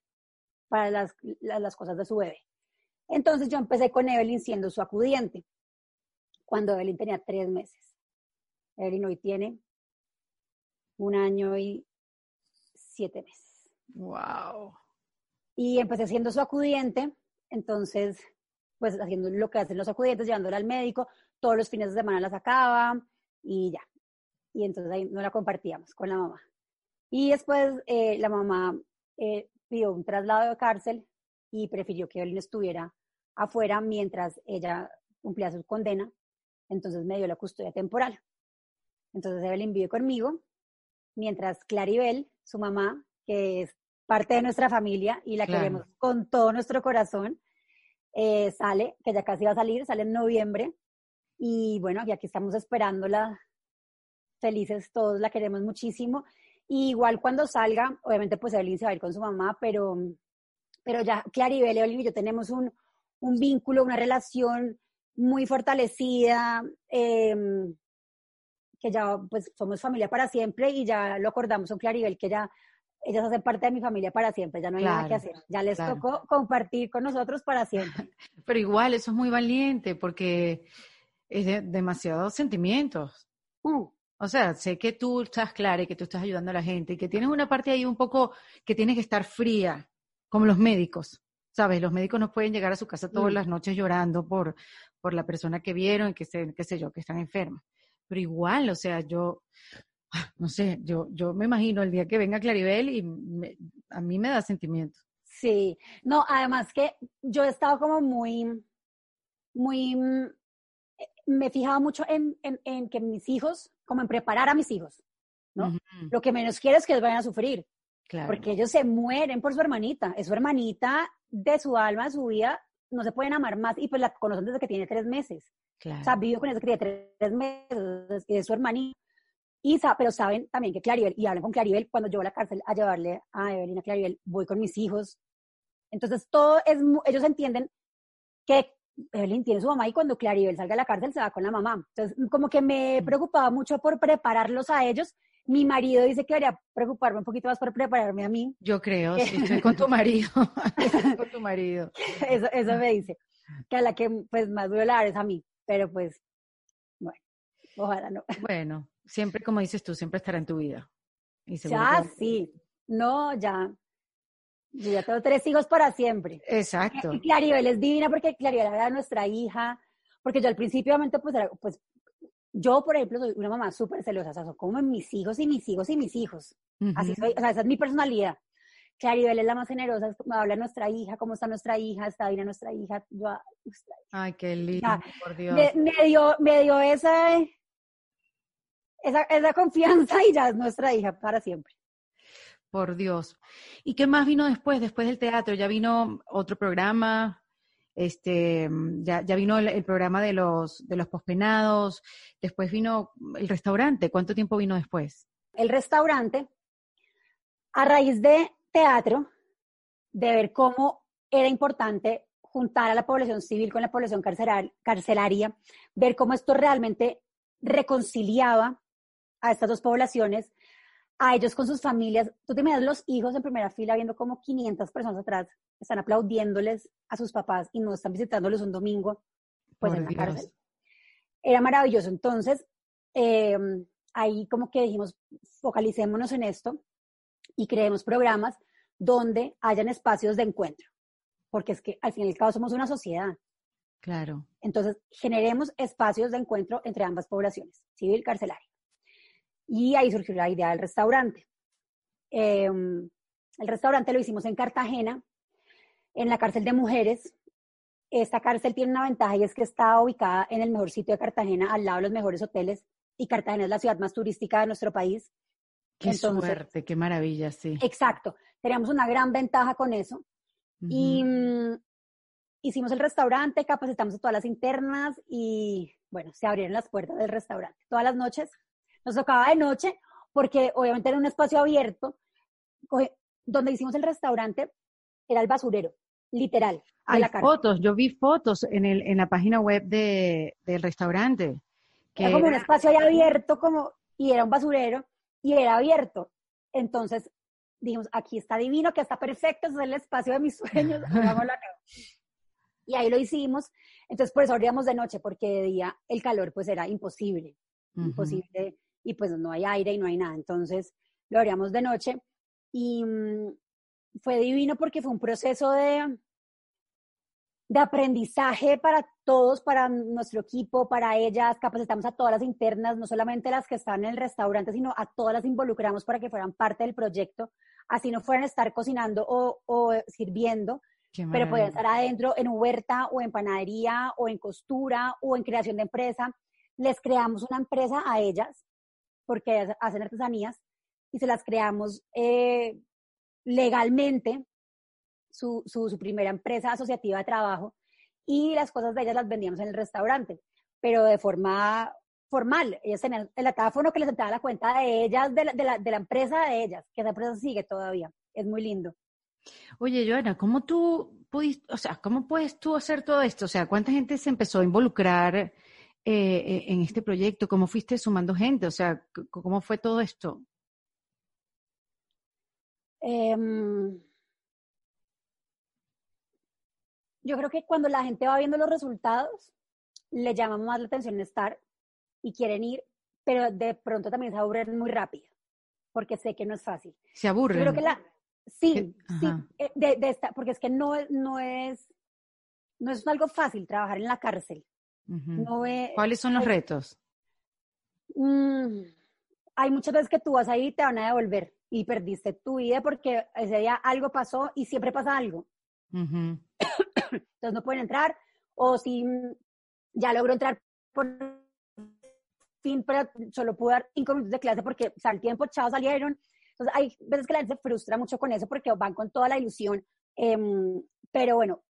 para las, las, cosas de su bebé. Entonces yo empecé con Evelyn siendo su acudiente, cuando Evelyn tenía tres meses. Evelyn hoy tiene un año y siete meses. ¡Wow! Y empecé siendo su acudiente, entonces, pues haciendo lo que hacen los acudientes, llevándola al médico, todos los fines de semana la sacaba y ya y entonces ahí no la compartíamos con la mamá. Y después eh, la mamá eh, pidió un traslado de cárcel y prefirió que Evelyn estuviera afuera mientras ella cumplía su condena. Entonces me dio la custodia temporal. Entonces Evelyn vive conmigo, mientras Claribel, su mamá, que es parte de nuestra familia y la queremos con todo nuestro corazón, eh, sale, que ya casi va a salir, sale en noviembre. Y bueno, y aquí estamos esperándola felices todos, la queremos muchísimo. igual cuando salga, obviamente pues Evelyn se va a ir con su mamá, pero, pero ya Claribel, Evelyn y yo tenemos un, un vínculo, una relación muy fortalecida, em, que ya pues somos familia para siempre y ya lo acordamos con Claribel, que ya ellas hacen parte de mi familia para siempre, ya no hay nada que hacer, ya les tocó compartir con nosotros para siempre. Pero igual, eso es muy valiente porque es de demasiados sentimientos. Uh, o sea, sé que tú estás clara y que tú estás ayudando a la gente y que tienes una parte ahí un poco que tiene que estar fría, como los médicos. ¿Sabes? Los médicos no pueden llegar a su casa todas mm. las noches llorando por, por la persona que vieron y que sé, qué sé yo, que están enfermas. Pero igual, o sea, yo, no sé, yo, yo me imagino el día que venga Claribel y a mí me da sentimiento. Sí, no, además que yo he estado como muy, muy, me he fijado mucho en, en, en que mis hijos como en preparar a mis hijos, ¿no? Lo que menos quiero es que ellos vayan a sufrir, porque ellos se mueren por su hermanita, es su hermanita de su alma, de su vida, no se pueden amar más y pues la conocen desde que tiene tres meses. O sea, vivo con ella que tiene tres meses, es su hermanita. Y, pero saben también que Claribel, y hablan con Claribel, cuando yo voy a la cárcel a llevarle a Evelina Claribel, voy con mis hijos. Entonces, todo es, ellos entienden que Evelyn tiene su mamá y cuando Claribel salga de la cárcel se va con la mamá. Entonces, como que me preocupaba mucho por prepararlos a ellos. Mi marido dice que debería preocuparme un poquito más por prepararme a mí. Yo creo, sí, estoy con tu marido. estoy con tu marido. Eso, eso me dice. Que a la que pues más duele es a mí. Pero pues, bueno, ojalá no. Bueno, siempre como dices tú, siempre estará en tu vida. Y ya, sí. No, ya. Yo ya tengo tres hijos para siempre. Exacto. Y Claribel es divina porque Claribel era nuestra hija. Porque yo al principio, obviamente, pues, pues yo, por ejemplo, soy una mamá súper celosa. O sea, soy como mis hijos y mis hijos y mis hijos. Así soy. O sea, esa es mi personalidad. Claribel es la más generosa, habla nuestra hija, cómo está nuestra hija, está bien nuestra hija. Yo, Ay, qué lindo, por Dios. Me, dio, me dio esa, esa, esa confianza y ya es nuestra hija para siempre. Por Dios. ¿Y qué más vino después, después del teatro? ¿Ya vino otro programa? Este, ya, ya vino el, programa de los, de los pospenados, después vino el restaurante. ¿Cuánto tiempo vino después? El restaurante, a raíz de teatro, de ver cómo era importante juntar a la población civil con la población carcelaria, ver cómo esto realmente reconciliaba a estas dos poblaciones, a ellos con sus familias. Tú te imaginas los hijos en primera fila viendo como 500 personas atrás están aplaudiéndoles a sus papás y no están visitándoles un domingo, pues en la cárcel. Era maravilloso. Entonces, em, ahí como que dijimos, focalicémonos en esto y creemos programas donde hayan espacios de encuentro, porque es que al fin y al cabo somos una sociedad. Claro. Entonces, generemos espacios de encuentro entre ambas poblaciones, civil y carcelaria. Y ahí surgió la idea del restaurante. Em, el restaurante lo hicimos en Cartagena, en la cárcel de mujeres. Esta cárcel tiene una ventaja y es que está ubicada en el mejor sitio de Cartagena, al lado de los mejores hoteles, y Cartagena es la ciudad más turística de nuestro país. Qué suerte, qué maravilla, sí. Exacto, teníamos una gran ventaja con eso. Y mm, hicimos el restaurante, capacitamos a todas las internas y bueno, se abrieron las puertas del restaurante. Todas las noches nos tocaba de noche porque obviamente era un espacio abierto. Donde hicimos el restaurante era el basurero, literal. Hay fotos, yo vi fotos en, el, en la página web de, del restaurante. Que era como un espacio ahí abierto como, y era un basurero y era abierto. Entonces dijimos, aquí está divino, que está perfecto, es el espacio de mis sueños, Y ahí lo hicimos. Entonces, por eso abríamos de noche, porque de día el calor pues era imposible, imposible y pues no hay aire y no hay nada. Entonces lo haríamos de noche y mm, fue divino porque fue un proceso de, de aprendizaje para todos, para nuestro equipo, para ellas. Capacitamos a todas las internas, no solamente las que están en el restaurante, sino a todas las involucramos para que fueran parte del proyecto, así no fueran a estar cocinando o, o sirviendo, pero podían estar adentro en huerta o en panadería o en costura o en creación de empresa. Les creamos una empresa a ellas porque hacen artesanías y se las creamos eh, legalmente, su, su, primera empresa asociativa de trabajo, y las cosas de ellas las vendíamos en el restaurante, pero de forma formal. Ellas tenían el atáfono que les entraba la cuenta de ellas, de la, de la, de la empresa de ellas, que esa empresa sigue todavía. Es muy lindo. Oye, Joana, ¿cómo tú pudiste, o sea, cómo puedes tú hacer todo esto? O sea, ¿cuánta gente se empezó a involucrar eh, en este proyecto? ¿Cómo fuiste sumando gente? O sea, ¿cómo fue todo esto? Em, yo creo que cuando la gente va viendo los resultados, le llama más la atención estar y quieren ir, pero de pronto también se aburren muy rápido, porque sé que no es fácil. ¿Se aburren? creo que la, sí, sí, eh, de, de esta, porque es que no, no es, no es algo fácil trabajar en la cárcel. ¿Cuáles son los retos? Mm, hay muchas veces que tú vas ahí y te van a devolver y perdiste tu vida porque ese día algo pasó y siempre pasa algo. Entonces no pueden entrar o si ya logro entrar por fin, pero solo pude dar cinco minutos de clase porque o el tiempo, chao, salieron. Entonces hay veces que la gente se frustra mucho con eso porque van con toda la ilusión. Em, pero bueno,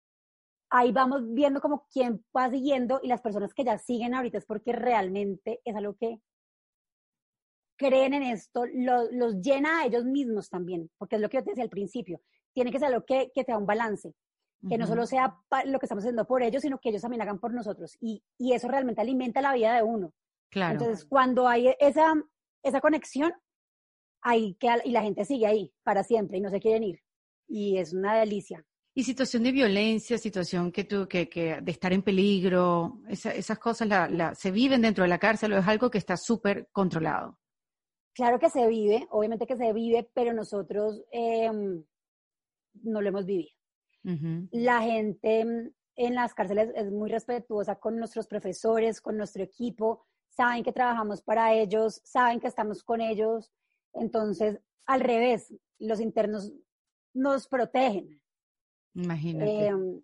ahí vamos viendo como quién va siguiendo y las personas que ya siguen ahorita es porque realmente es algo que creen en esto, los llena a ellos mismos también, porque es lo que yo te decía al principio, tiene que ser algo que, que sea un balance. que no solo sea lo que estamos haciendo por ellos, sino que ellos también hagan por nosotros. Y, y eso realmente alimenta la vida de uno. Claro. Entonces, cuando hay esa, esa conexión, ahí queda, y la gente sigue ahí para siempre y no se quieren ir. Y es una delicia. Y situación de violencia, situación que tú, que, que de estar en peligro, esas cosas la, la, se viven dentro de la cárcel o es algo que está súper controlado. Claro que se vive, obviamente que se vive, pero nosotros em, no lo hemos vivido. La gente en las cárceles es muy respetuosa con nuestros profesores, con nuestro equipo, saben que trabajamos para ellos, saben que estamos con ellos. Entonces, al revés, los internos nos protegen. Imagínate. Em,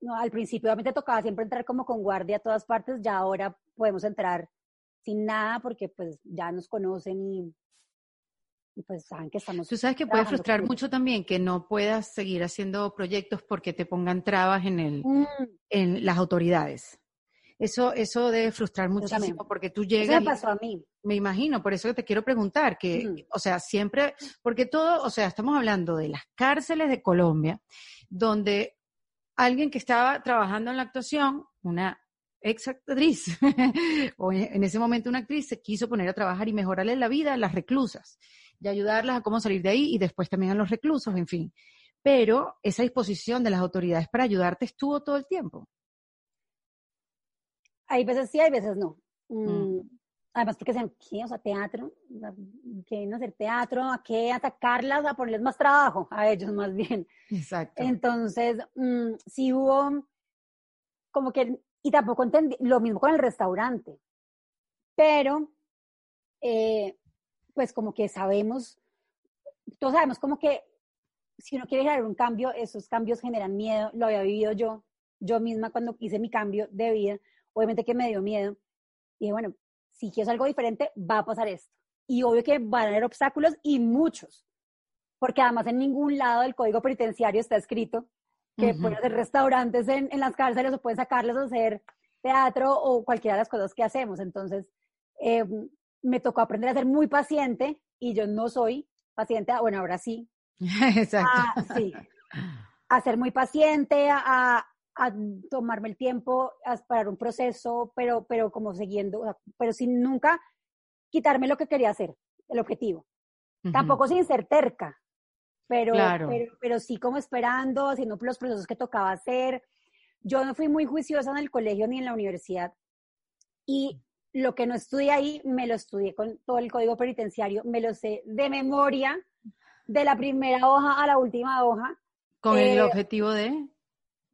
no, al principio obviamente tocaba siempre entrar como con guardia a todas partes, ya ahora podemos entrar sin nada porque pues ya nos conocen y, pues saben que estamos. Tú sabes que puede frustrar mucho también que no puedas seguir haciendo proyectos porque te pongan trabas en, el, mm. en las autoridades. Eso, eso debe frustrar muchísimo porque tú llegas. Eso me pasó a mí. Me imagino, por eso que te quiero preguntar, que, mm. o sea, siempre, porque todo, o sea, estamos hablando de las cárceles de Colombia, donde alguien que estaba trabajando en la actuación, una ex actriz, o en ese momento una actriz, se quiso poner a trabajar y mejorarle la vida a las reclusas y ayudarlas a cómo salir de ahí y después también a los reclusos, en fin. Pero esa disposición de las autoridades para ayudarte estuvo todo el tiempo. Hay veces sí, hay veces no. Mm. Además, porque sean, ¿qué? O sea, teatro, quieren hacer teatro, a qué atacarlas, a ponerles más trabajo a ellos más bien. Exacto. Entonces, mm, sí hubo como que y tampoco entendí, lo mismo con el restaurante. Pero, eh, pues como que sabemos, todos sabemos como que si uno quiere generar un cambio, esos cambios generan miedo. Lo había vivido yo, yo misma cuando hice mi cambio de vida. Obviamente que me dio miedo. Y bueno, si quiero algo diferente, va a pasar esto. Y obvio que van a haber obstáculos y muchos. Porque además en ningún lado del código penitenciario está escrito que pueden hacer restaurantes en, en, las cárceles o pueden sacarlos a hacer teatro o cualquiera de las cosas que hacemos. Entonces, eh, me tocó aprender a ser muy paciente y yo no soy paciente, bueno, ahora sí. Exacto. A, sí, a ser muy paciente, a, a, tomarme el tiempo, a esperar un proceso, pero, pero como siguiendo, pero sin nunca quitarme lo que quería hacer, el objetivo. Tampoco sin ser terca, pero, pero, pero, sí como esperando, haciendo los procesos que tocaba hacer. Yo no fui muy juiciosa en el colegio ni en la universidad y lo que no estudié ahí me lo estudié con todo el código penitenciario, me lo sé de memoria, de la primera hoja a la última hoja. ¿Con el eh, objetivo de?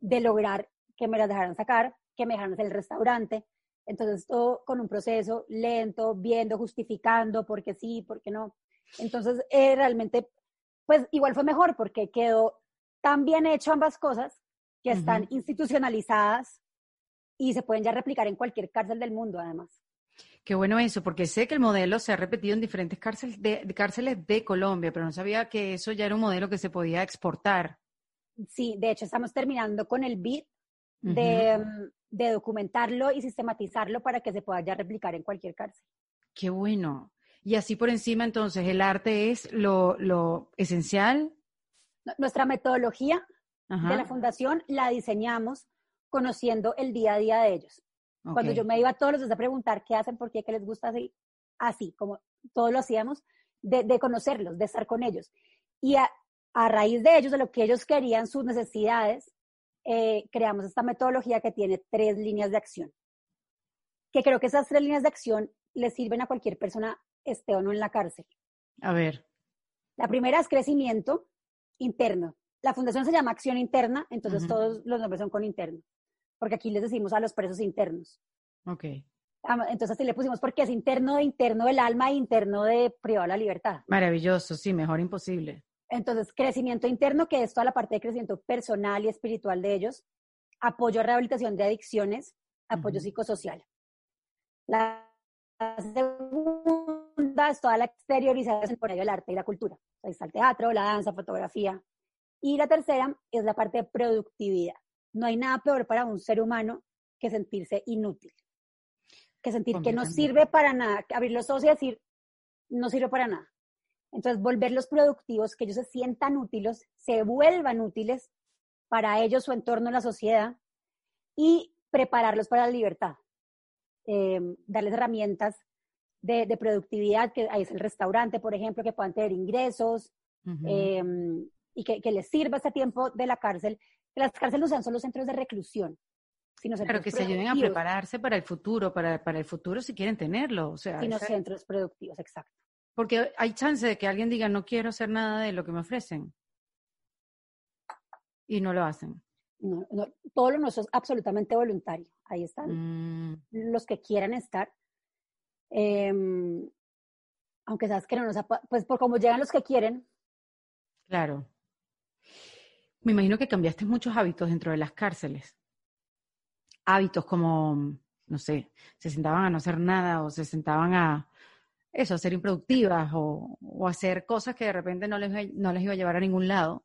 De lograr que me las dejaran sacar, que me dejaran hacer el restaurante. Entonces, todo con un proceso lento, viendo, justificando, porque sí, porque no. Entonces, eh, realmente pues igual fue mejor porque quedó tan bien hecho ambas cosas que están institucionalizadas y se pueden ya replicar en cualquier cárcel del mundo además. Qué bueno eso, porque sé que el modelo se ha repetido en diferentes cárceles de, cárceles de Colombia, pero no sabía que eso ya era un modelo que se podía exportar. Sí, de hecho estamos terminando con el BID de, de, documentarlo y sistematizarlo para que se pueda ya replicar en cualquier cárcel. Qué bueno. Y así por encima, entonces, el arte es lo, esencial. Nuestra metodología de la fundación la diseñamos conociendo el día a día de ellos. Cuando yo me iba todos los días a preguntar qué hacen, por qué, qué les gusta, así, así como todos lo hacíamos, de, conocerlos, de estar con ellos. Y a, raíz de ellos, de lo que ellos querían, sus necesidades, eh, creamos esta metodología que tiene tres líneas de acción. Que creo que esas tres líneas de acción le sirven a cualquier persona esté o no en la cárcel. A ver. La primera es crecimiento interno. La fundación se llama Acción Interna, entonces todos los nombres son con interno, porque aquí les decimos a los presos internos. Ok. Entonces así le pusimos porque es interno de interno del alma e interno de privado de la libertad. Maravilloso, sí, mejor imposible. Entonces, crecimiento interno, que es toda la parte de crecimiento personal y espiritual de ellos, apoyo a rehabilitación de adicciones, apoyo psicosocial. La segunda es toda la exteriorización por medio del arte y la cultura. Ahí está el teatro, la danza, fotografía. Y la tercera es la parte de productividad. No hay nada peor para un ser humano que sentirse inútil, que sentir que no sirve para nada, abrir los ojos y decir, no sirve para nada. Entonces, volverlos productivos, que ellos se sientan útiles, se vuelvan útiles para ellos, su entorno, la sociedad, y prepararlos para la libertad. Em, darles herramientas de, productividad, que ahí es el restaurante, por ejemplo, que puedan tener ingresos em, y que, les sirva este tiempo de la cárcel. Que las cárceles no sean solo centros de reclusión, sino Claro, que se ayuden a prepararse para el futuro, para, para el futuro si quieren tenerlo. O sea, sino centros productivos, exacto. Porque hay chance de que alguien diga, no quiero hacer nada de lo que me ofrecen. Y no lo hacen. No, todo lo nuestro es absolutamente voluntario. Ahí están mm. los que quieran estar. Em, aunque sabes que no nos... Pues por cómo llegan los que quieren. Claro. Me imagino que cambiaste muchos hábitos dentro de las cárceles. Hábitos como, no sé, se sentaban a no hacer nada o se sentaban a eso, a ser improductivas o, o hacer cosas que de repente no les, no les iba a llevar a ningún lado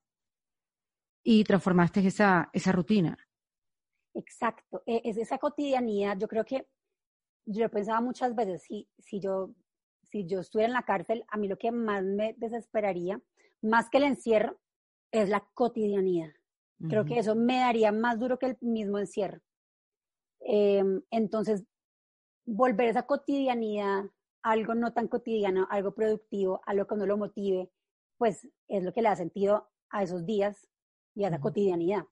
y transformaste esa, esa rutina. Exacto, e, es esa cotidianidad. Yo creo que yo pensaba muchas veces, si, si, yo, si yo estuviera en la cárcel, a mí lo que más me desesperaría, más que el encierro, es la cotidianidad. Creo que eso me daría más duro que el mismo encierro. Em, entonces, volver a esa cotidianidad, algo no tan cotidiano, algo productivo, algo que no lo motive, pues es lo que le da sentido a esos días y a la cotidianidad.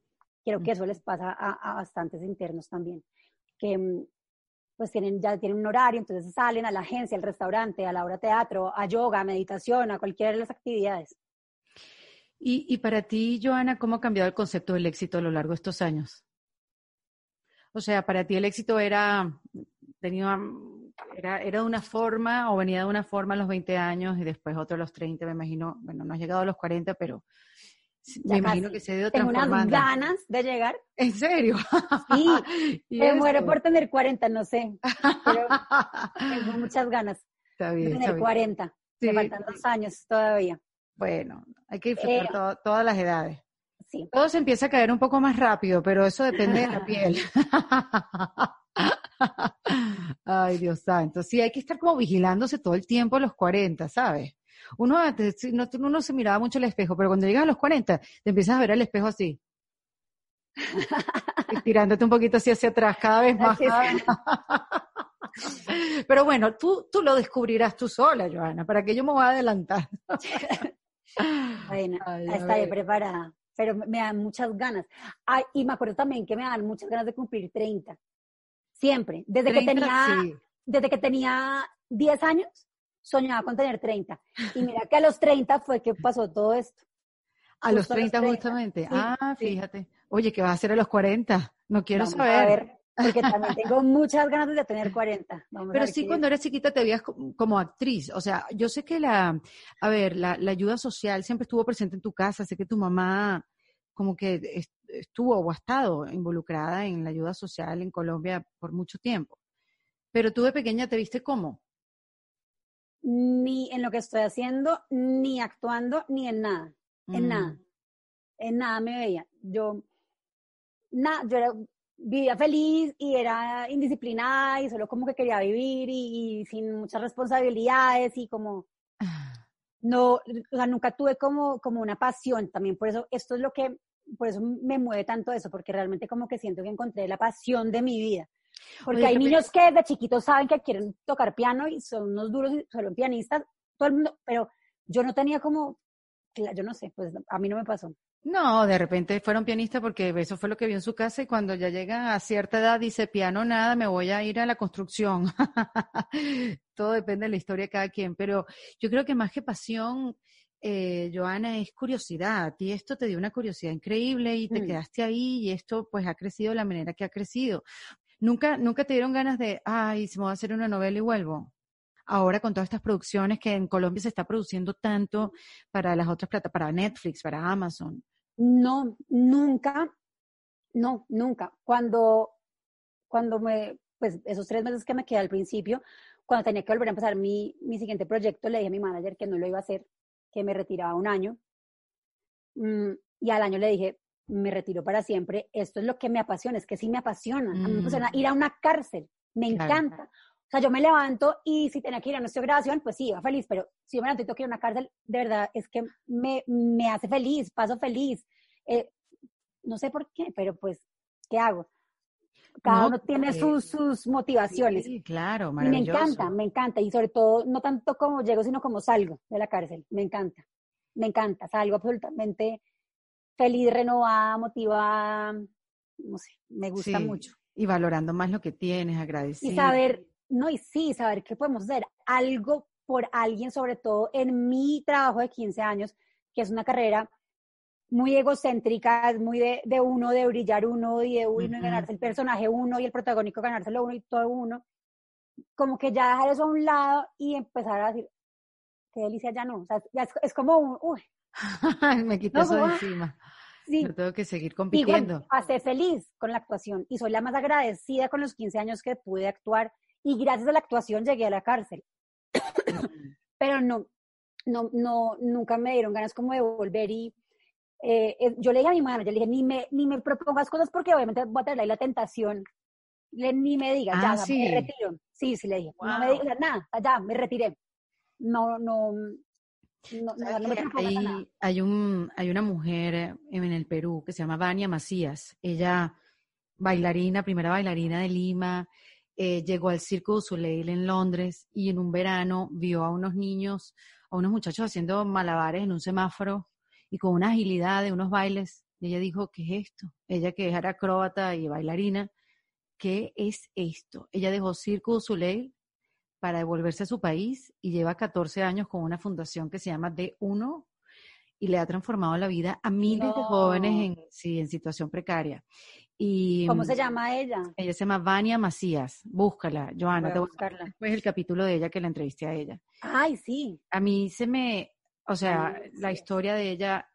Creo que eso les pasa a, bastantes internos también, que mm, pues tienen, ya tienen un horario, entonces salen a la agencia, al restaurante, a la hora teatro, a yoga, a meditación, a cualquiera de las actividades. Y, y para ti, Joana, ¿cómo ha cambiado el concepto del éxito a lo largo de estos años? O sea, para ti el éxito era, tenía, era, era de una forma o venía de una forma a los 20 años y después otro a los 30, me imagino, bueno, no has llegado a los 40, pero me imagino que se dio Tengo unas ganas de llegar. ¿En serio? Sí, me muero por tener 40, no sé. Pero tengo muchas ganas. Está bien. De tener 40. Me faltan dos años todavía. Bueno, hay que disfrutar eh, todas las edades. Sí. Todo se empieza a caer un poco más rápido, pero eso depende de la piel. Ay, Dios santo. Sí, hay que estar como vigilándose todo el tiempo a los 40, ¿sabes? Uno antes, no, uno se miraba mucho al espejo, pero cuando llegas a los 40, te empiezas a ver al espejo así. tirándote un poquito así hacia atrás, cada vez más. Pero bueno, tú, tú lo descubrirás tú sola, Joana, para que yo me voy a adelantar. bueno, estaré preparada, pero me dan muchas ganas. y me acuerdo también que me dan muchas ganas de cumplir 30. Siempre, desde que tenía, desde que tenía 10 años, soñaba con tener 30. Y mira que a los 30 fue que pasó todo esto. A los 30, justamente. ah, fíjate. Oye, ¿qué vas a hacer a los 40? No quiero saber. A ver, porque también tengo muchas ganas de tener 40. Pero sí, cuando eras chiquita te veías como actriz. O sea, yo sé que la, a ver, la, la, ayuda social siempre estuvo presente en tu casa. Sé que tu mamá como que estuvo o ha estado involucrada en la ayuda social en Colombia por mucho tiempo. Pero tú de pequeña te viste cómo? ni en lo que estoy haciendo, ni actuando, ni en nada. En nada. Mm. En nada me veía. Yo, nada, yo era, vivía feliz y era indisciplinada y solo como que quería vivir y, sin muchas responsabilidades y como ah. no, o sea, nunca tuve como, como una pasión también. Por eso, esto es lo que, por eso me mueve tanto eso, porque realmente como que siento que encontré la pasión de mi vida. Porque hay niños que desde chiquitos saben que quieren tocar piano y son unos duros y son pianistas, todo el mundo, pero yo no tenía como, yo no sé, pues a mí no me pasó. No, de repente fueron pianistas porque eso fue lo que vio en su casa y cuando ya llega a cierta edad dice piano nada, me voy a ir a la construcción. Todo depende de la historia de cada quien, pero yo creo que más que pasión, eh, Joana, es curiosidad. Y esto te dio una curiosidad increíble y te mm. quedaste ahí y esto pues ha crecido de la manera que ha crecido. ¿Nunca, nunca te dieron ganas de, ay, se me va a hacer una novela y vuelvo? Ahora con todas estas producciones que en Colombia se está produciendo tanto para las otras plataformas, para Netflix, para Amazon. No, nunca, no, nunca. Cuando, cuando me, pues esos tres meses que me quedé al principio, cuando tenía que volver a empezar mi, mi siguiente proyecto, le dije a mi manager que no lo iba a hacer, que me retiraba un año. Mm, y al año le dije, me retiro para siempre, esto es lo que me apasiona, es que sí me apasiona. A mí me apasiona mm. ir a una cárcel, me encanta. O sea, yo me levanto y si tenía que ir a nuestra grabación, pues sí, iba feliz, pero si yo me levanto y tengo que ir a una cárcel, de verdad, es que me, me hace feliz, paso feliz. Eh, no sé por qué, pero pues, ¿qué hago? Cada uno tiene sus, sus motivaciones. Sí, claro, maravilloso. Y me encanta, me encanta. Y sobre todo, no tanto como llego, sino como salgo de la cárcel. Me encanta, me encanta. Salgo absolutamente feliz, renovada, motivada. No sé, me gusta mucho. Y valorando más lo que tienes, agradecido. Y saber, no, y sí, saber qué podemos hacer. Algo por alguien, sobre todo en mi trabajo de 15 años, que es una carrera muy egocéntrica, es muy de, de, uno, de brillar uno y de uno y ganarse el personaje uno y el protagónico ganárselo uno y todo uno. Como que ya dejar eso a un lado y empezar a decir, qué delicia, ya no. O sea, ya es, como un, uy. Me quito eso de ah, encima. Sí. tengo que seguir compitiendo. Igual, pasé feliz con la actuación y soy la más agradecida con los 15 años que pude actuar y gracias a la actuación llegué a la cárcel. Pero no, no, no, nunca me dieron ganas como de volver y eh, eh, yo le dije a mi madre, yo le dije, ni me, ni me propongas cosas porque obviamente voy a tener ahí la tentación. Le, ni me digas, ya, ah, me retiro. Sí, sí, le dije, no me digas nada, ya, me retiré. No, no, no, hay, hay, un, hay una mujer en el Perú que se llama Vania Macías. Ella, bailarina, primera bailarina de Lima, eh, llegó al Circo du Soleil en Londres y en un verano vio a unos niños, a unos muchachos haciendo malabares en un semáforo y con una agilidad de unos bailes. Y ella dijo, ¿qué es esto? Ella que era acróbata y bailarina, ¿qué es esto? Ella dejó Circo du Soleil para devolverse a su país y lleva 14 años con una fundación que se llama D1 y le ha transformado la vida a miles de jóvenes en, sí, en situación precaria. Y, ¿Cómo se llama ella? Ella se llama Vania Macías. Búscala, Joana. Voy a buscarla. Después el capítulo de ella que la entrevisté a ella. Ay, sí. A mí se me, o sea, la historia de ella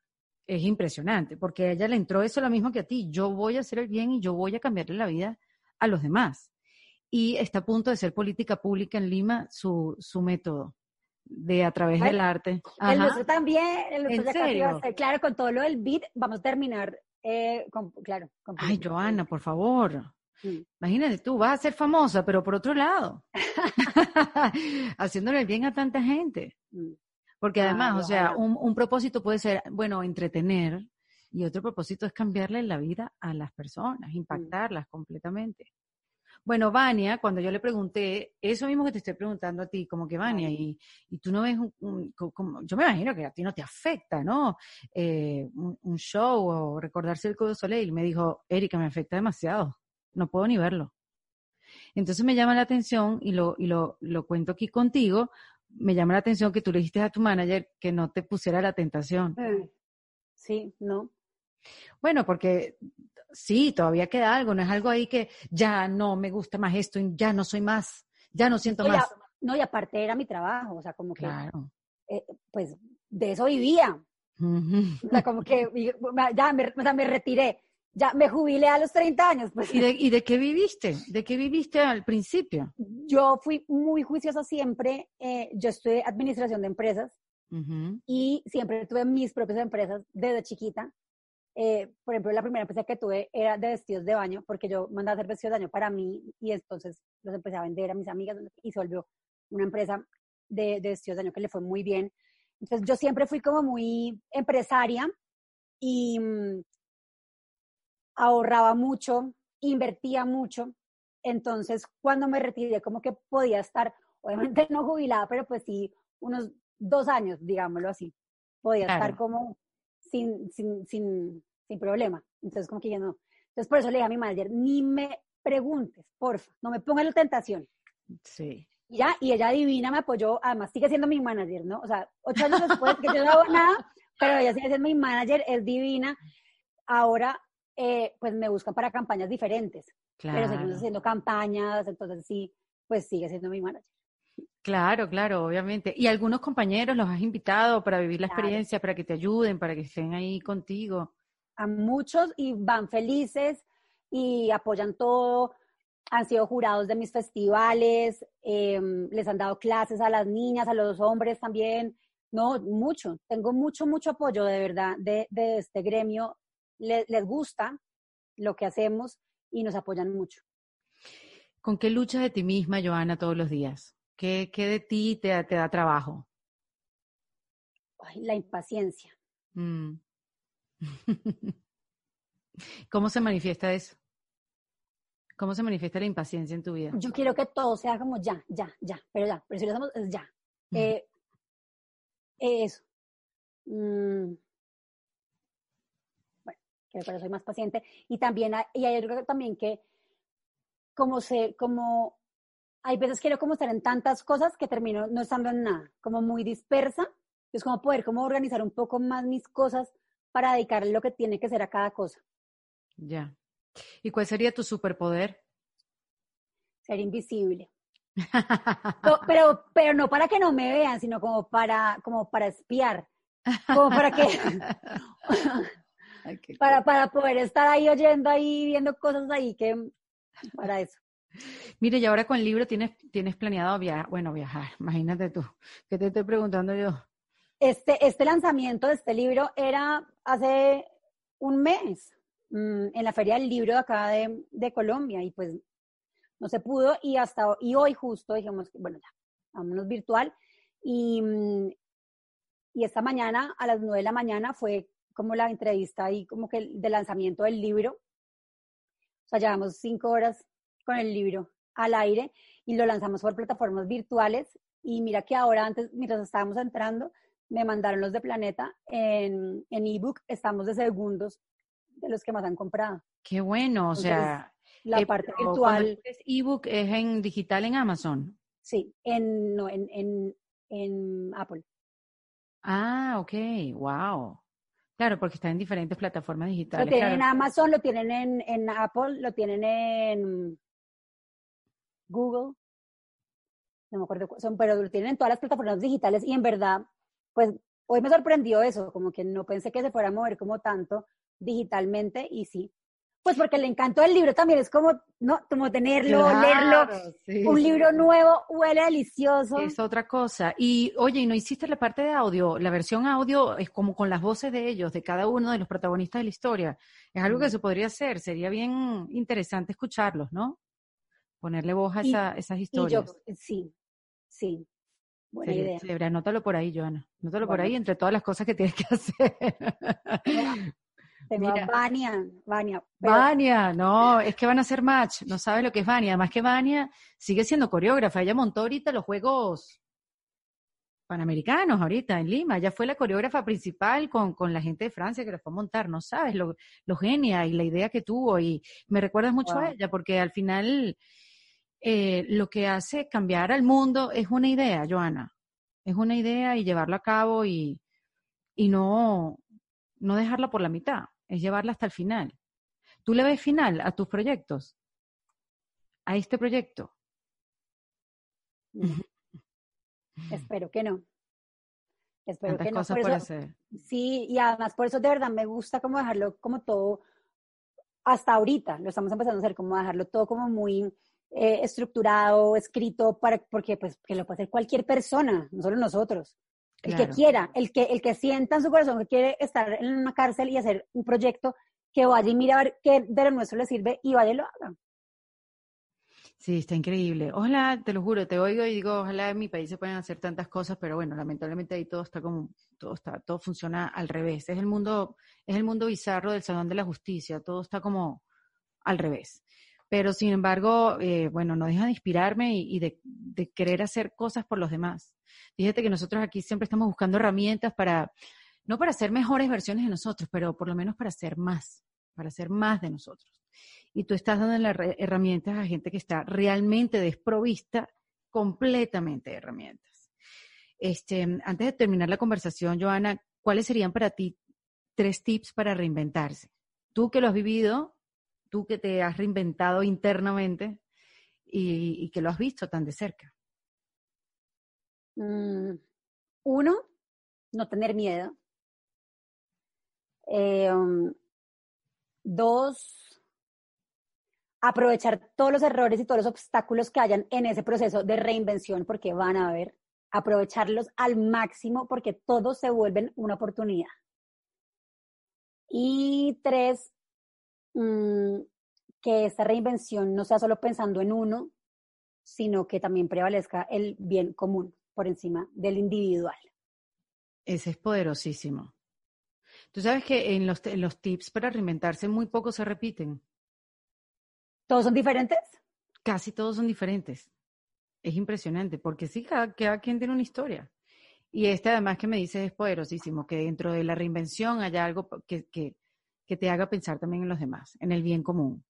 es impresionante, porque a ella le entró eso lo mismo que a ti. Yo voy a hacer el bien y yo voy a cambiarle la vida a los demás. Y está a punto de ser política pública en Lima su, su método de a través del arte. El nuestro también, el nuestro ya claro, con todo lo del beat, vamos a terminar, eh, con, claro. Ay, Joana, por favor. Imagínate tú, vas a ser famosa, pero por otro lado, haciéndole el bien a tanta gente. Mm. Porque además, o sea, un, propósito puede ser, bueno, entretener y otro propósito es cambiarle la vida a las personas, mm. impactarlas completamente. Bueno, Vania, cuando yo le pregunté, eso mismo que te estoy preguntando a ti, como que Vania, y, y tú no ves, un, como, yo me imagino que a ti no te afecta, ¿no? Eh, un, show o recordarse el Código Soleil. Me dijo, Erika, me afecta demasiado, no puedo ni verlo. Entonces me llama la atención y lo, y lo, lo cuento aquí contigo, me llama la atención que tú le dijiste a tu manager que no te pusiera la tentación. Mm. Sí, no. Bueno, porque sí, todavía queda algo, no es algo ahí que ya no me gusta más esto, ya no soy más, ya no siento más. no, y aparte era mi trabajo, o sea, como que, eh, pues de eso vivía. O sea, como que ya me, o sea, me retiré ya me jubilé a los 30 años. Pues. ¿Y de, ¿Y de qué viviste? ¿De qué viviste al principio? Yo fui muy juiciosa siempre. Eh, yo estudié administración de empresas y siempre tuve mis propias empresas desde chiquita. Eh, por ejemplo, la primera empresa que tuve era de vestidos de baño, porque yo mandaba hacer vestidos de baño para mí y entonces los empecé a vender a mis amigas y se volvió una empresa de, de vestidos de baño que le fue muy bien. Entonces yo siempre fui como muy empresaria y mm, ahorraba mucho, invertía mucho. Entonces, cuando me retiré, como que podía estar, obviamente no jubilada, pero pues sí, unos dos años, digámoslo así. Podía estar como sin, sin, sin, sin problema. Entonces, como que ya no. Entonces, por eso le dije a mi manager, ni me preguntes, porfa, no me pongas la tentación. Sí. Y ya, y ella divina me apoyó, además sigue siendo mi manager, ¿no? O sea, ocho años después que yo no hago nada, pero ella sigue siendo mi manager, es divina. Ahora eh, pues me buscan para campañas diferentes. Pero seguimos haciendo campañas, entonces sí, pues sigue siendo mi manager. Claro, claro, obviamente. ¿Y algunos compañeros los has invitado para vivir la experiencia, para que te ayuden, para que estén ahí contigo? A muchos y van felices y apoyan todo. Han sido jurados de mis festivales, em, les han dado clases a las niñas, a los hombres también. No, mucho. Tengo mucho, mucho apoyo de verdad de, de este gremio les gusta lo que hacemos y nos apoyan mucho. ¿Con qué luchas de ti misma, Joana, todos los días? ¿Qué, qué de ti te, te da trabajo? la impaciencia. Mm. ¿Cómo se manifiesta eso? ¿Cómo se manifiesta la impaciencia en tu vida? Yo quiero que todo sea como ya, ya, ya, pero ya, pero si lo hacemos es ya. Eh, eso. Mm. Bueno, que eso soy más paciente. Y también hay, y hay algo también que como se, como hay veces quiero como estar en tantas cosas que termino no estando en nada, como muy dispersa. Es como poder como organizar un poco más mis cosas para dedicarle lo que tiene que ser a cada cosa. Ya. ¿Y cuál sería tu superpoder? Ser invisible. pero, pero no para que no me vean, sino como para, como para espiar. Como para que. para, para poder estar ahí oyendo ahí, viendo cosas ahí que. Para eso. Mire, y ahora con el libro tienes, tienes planeado viajar, bueno, viajar, imagínate tú, ¿qué te estoy preguntando yo? Este, este lanzamiento de este libro era hace un mes, mm, en la Feria del Libro de acá de, de, Colombia, y pues no se pudo, y hasta y hoy justo dijimos, bueno, ya, vámonos virtual, y, mm, y esta mañana, a las nueve de la mañana, fue como la entrevista y como que de lanzamiento del libro. O sea, llevamos cinco horas con el libro al aire y lo lanzamos por plataformas virtuales. Y mira que ahora, antes, mientras estábamos entrando, me mandaron los de Planeta en ebook. estamos de segundos de los que más han comprado. Qué bueno, o sea. La eh, parte virtual. ¿Es ebook es en digital en Amazon? Sí, en, no, en, en, en Apple. Ah, ok, wow. Claro, porque está en diferentes plataformas digitales. Lo tienen en Amazon, lo tienen en, en Apple, lo tienen en Google, no me acuerdo, son, pero lo tienen en todas las plataformas digitales y en verdad, pues hoy me sorprendió eso, como que no pensé que se fuera a mover como tanto digitalmente y sí. Pues porque el encanto del libro también es como, ¿no? Como tenerlo, leerlo. Un libro nuevo huele delicioso. Es otra cosa. Y oye, ¿y no hiciste la parte de audio? La versión audio es como con las voces de ellos, de cada uno de los protagonistas de la historia. Es algo que mm. se podría hacer. Sería bien interesante escucharlos, ¿no? Ponerle voz a esas historias. sí, sí. Buena idea. Anótalo por ahí, Joana. Anótalo por ahí entre todas las cosas que tienes que hacer. Tengo Vania, Vania. Vania, no, es que van a ser match, no sabes lo que es Vania. Además que Vania sigue siendo coreógrafa, ella montó ahorita los Juegos Panamericanos, ahorita en Lima, ella fue la coreógrafa principal con, con la gente de Francia que los fue a montar, no sabes lo, lo genia y la idea que tuvo y me recuerdas mucho a ella porque al final eh, lo que hace cambiar al mundo es una idea, Joana. Es una idea y llevarla a cabo y, y no, no dejarla por la mitad, es llevarla hasta el final. ¿Tú le ves final a tus proyectos? ¿A este proyecto? Espero que no. Espero que no. Cosas por, hacer. Sí, y además por eso de verdad me gusta como dejarlo como todo hasta ahorita, lo estamos empezando a hacer, como dejarlo todo como muy eh, estructurado, escrito, para, porque pues que lo puede hacer cualquier persona, no solo nosotros. El que quiera, el que, el que sienta en su corazón que quiere estar en una cárcel y hacer un proyecto, que vaya y mire a ver qué de lo nuestro le sirve y vaya y lo haga. Sí, está increíble. Ojalá, te lo juro, te oigo y digo, ojalá en mi país se puedan hacer tantas cosas, pero bueno, lamentablemente ahí todo está como, todo está, todo funciona al revés. Es el mundo, es el mundo bizarro del Salón de la Justicia, todo está como al revés. Pero sin embargo, eh, bueno, no deja de inspirarme y, de, querer hacer cosas por los demás. Fíjate que nosotros aquí siempre estamos buscando herramientas para, no para hacer mejores versiones de nosotros, pero por lo menos para hacer más, para hacer más de nosotros. Y tú estás dando las herramientas a gente que está realmente desprovista completamente de herramientas. Este, antes de terminar la conversación, Joana, ¿cuáles serían para ti tres tips para reinventarse? Tú que lo has vivido, que te has reinventado internamente y, que lo has visto tan de cerca? Mm, uno, no tener miedo. Eh, um, dos, aprovechar todos los errores y todos los obstáculos que hayan en ese proceso de reinvención, porque van a haber, aprovecharlos al máximo porque todos se vuelven una oportunidad. Y tres, Mm, que esta reinvención no sea solo pensando en uno, sino que también prevalezca el bien común por encima del individual. Ese es poderosísimo. Tú sabes que en los, en los tips para reinventarse muy pocos se repiten. ¿Todos son diferentes? Casi todos son diferentes. Es impresionante, porque sí, cada, quien tiene una historia. Y este además que me dice es poderosísimo, que dentro de la reinvención haya algo que, que, que te haga pensar también en los demás, en el bien común.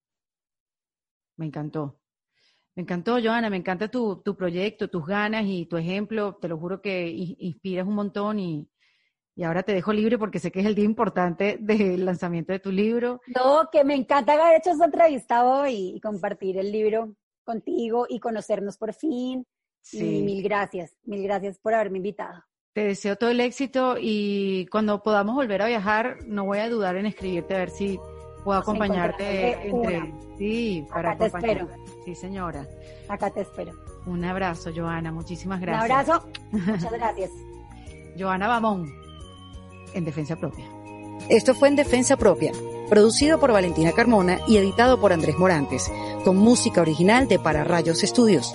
Me encantó. Me encantó, Joana, me encanta tu, tu, proyecto, tus ganas y tu ejemplo. Te lo juro que inspiras un montón y, y ahora te dejo libre porque sé que es el día importante del lanzamiento de tu libro. No, que me encanta haber hecho esta entrevista hoy y compartir el libro contigo y conocernos por fin. Sí. Y mil gracias, mil gracias por haberme invitado. Te deseo todo el éxito y cuando podamos volver a viajar, no voy a dudar en escribirte a ver si puedo acompañarte entre sí para Acá te espero. Sí, señora. Acá te espero. Un abrazo, Joana. Muchísimas gracias. Un abrazo. Muchas gracias. Joana Bamón, en Defensa Propia. Esto fue en Defensa Propia, producido por Valentina Carmona y editado por Andrés Morantes, con música original de Para Rayos Estudios.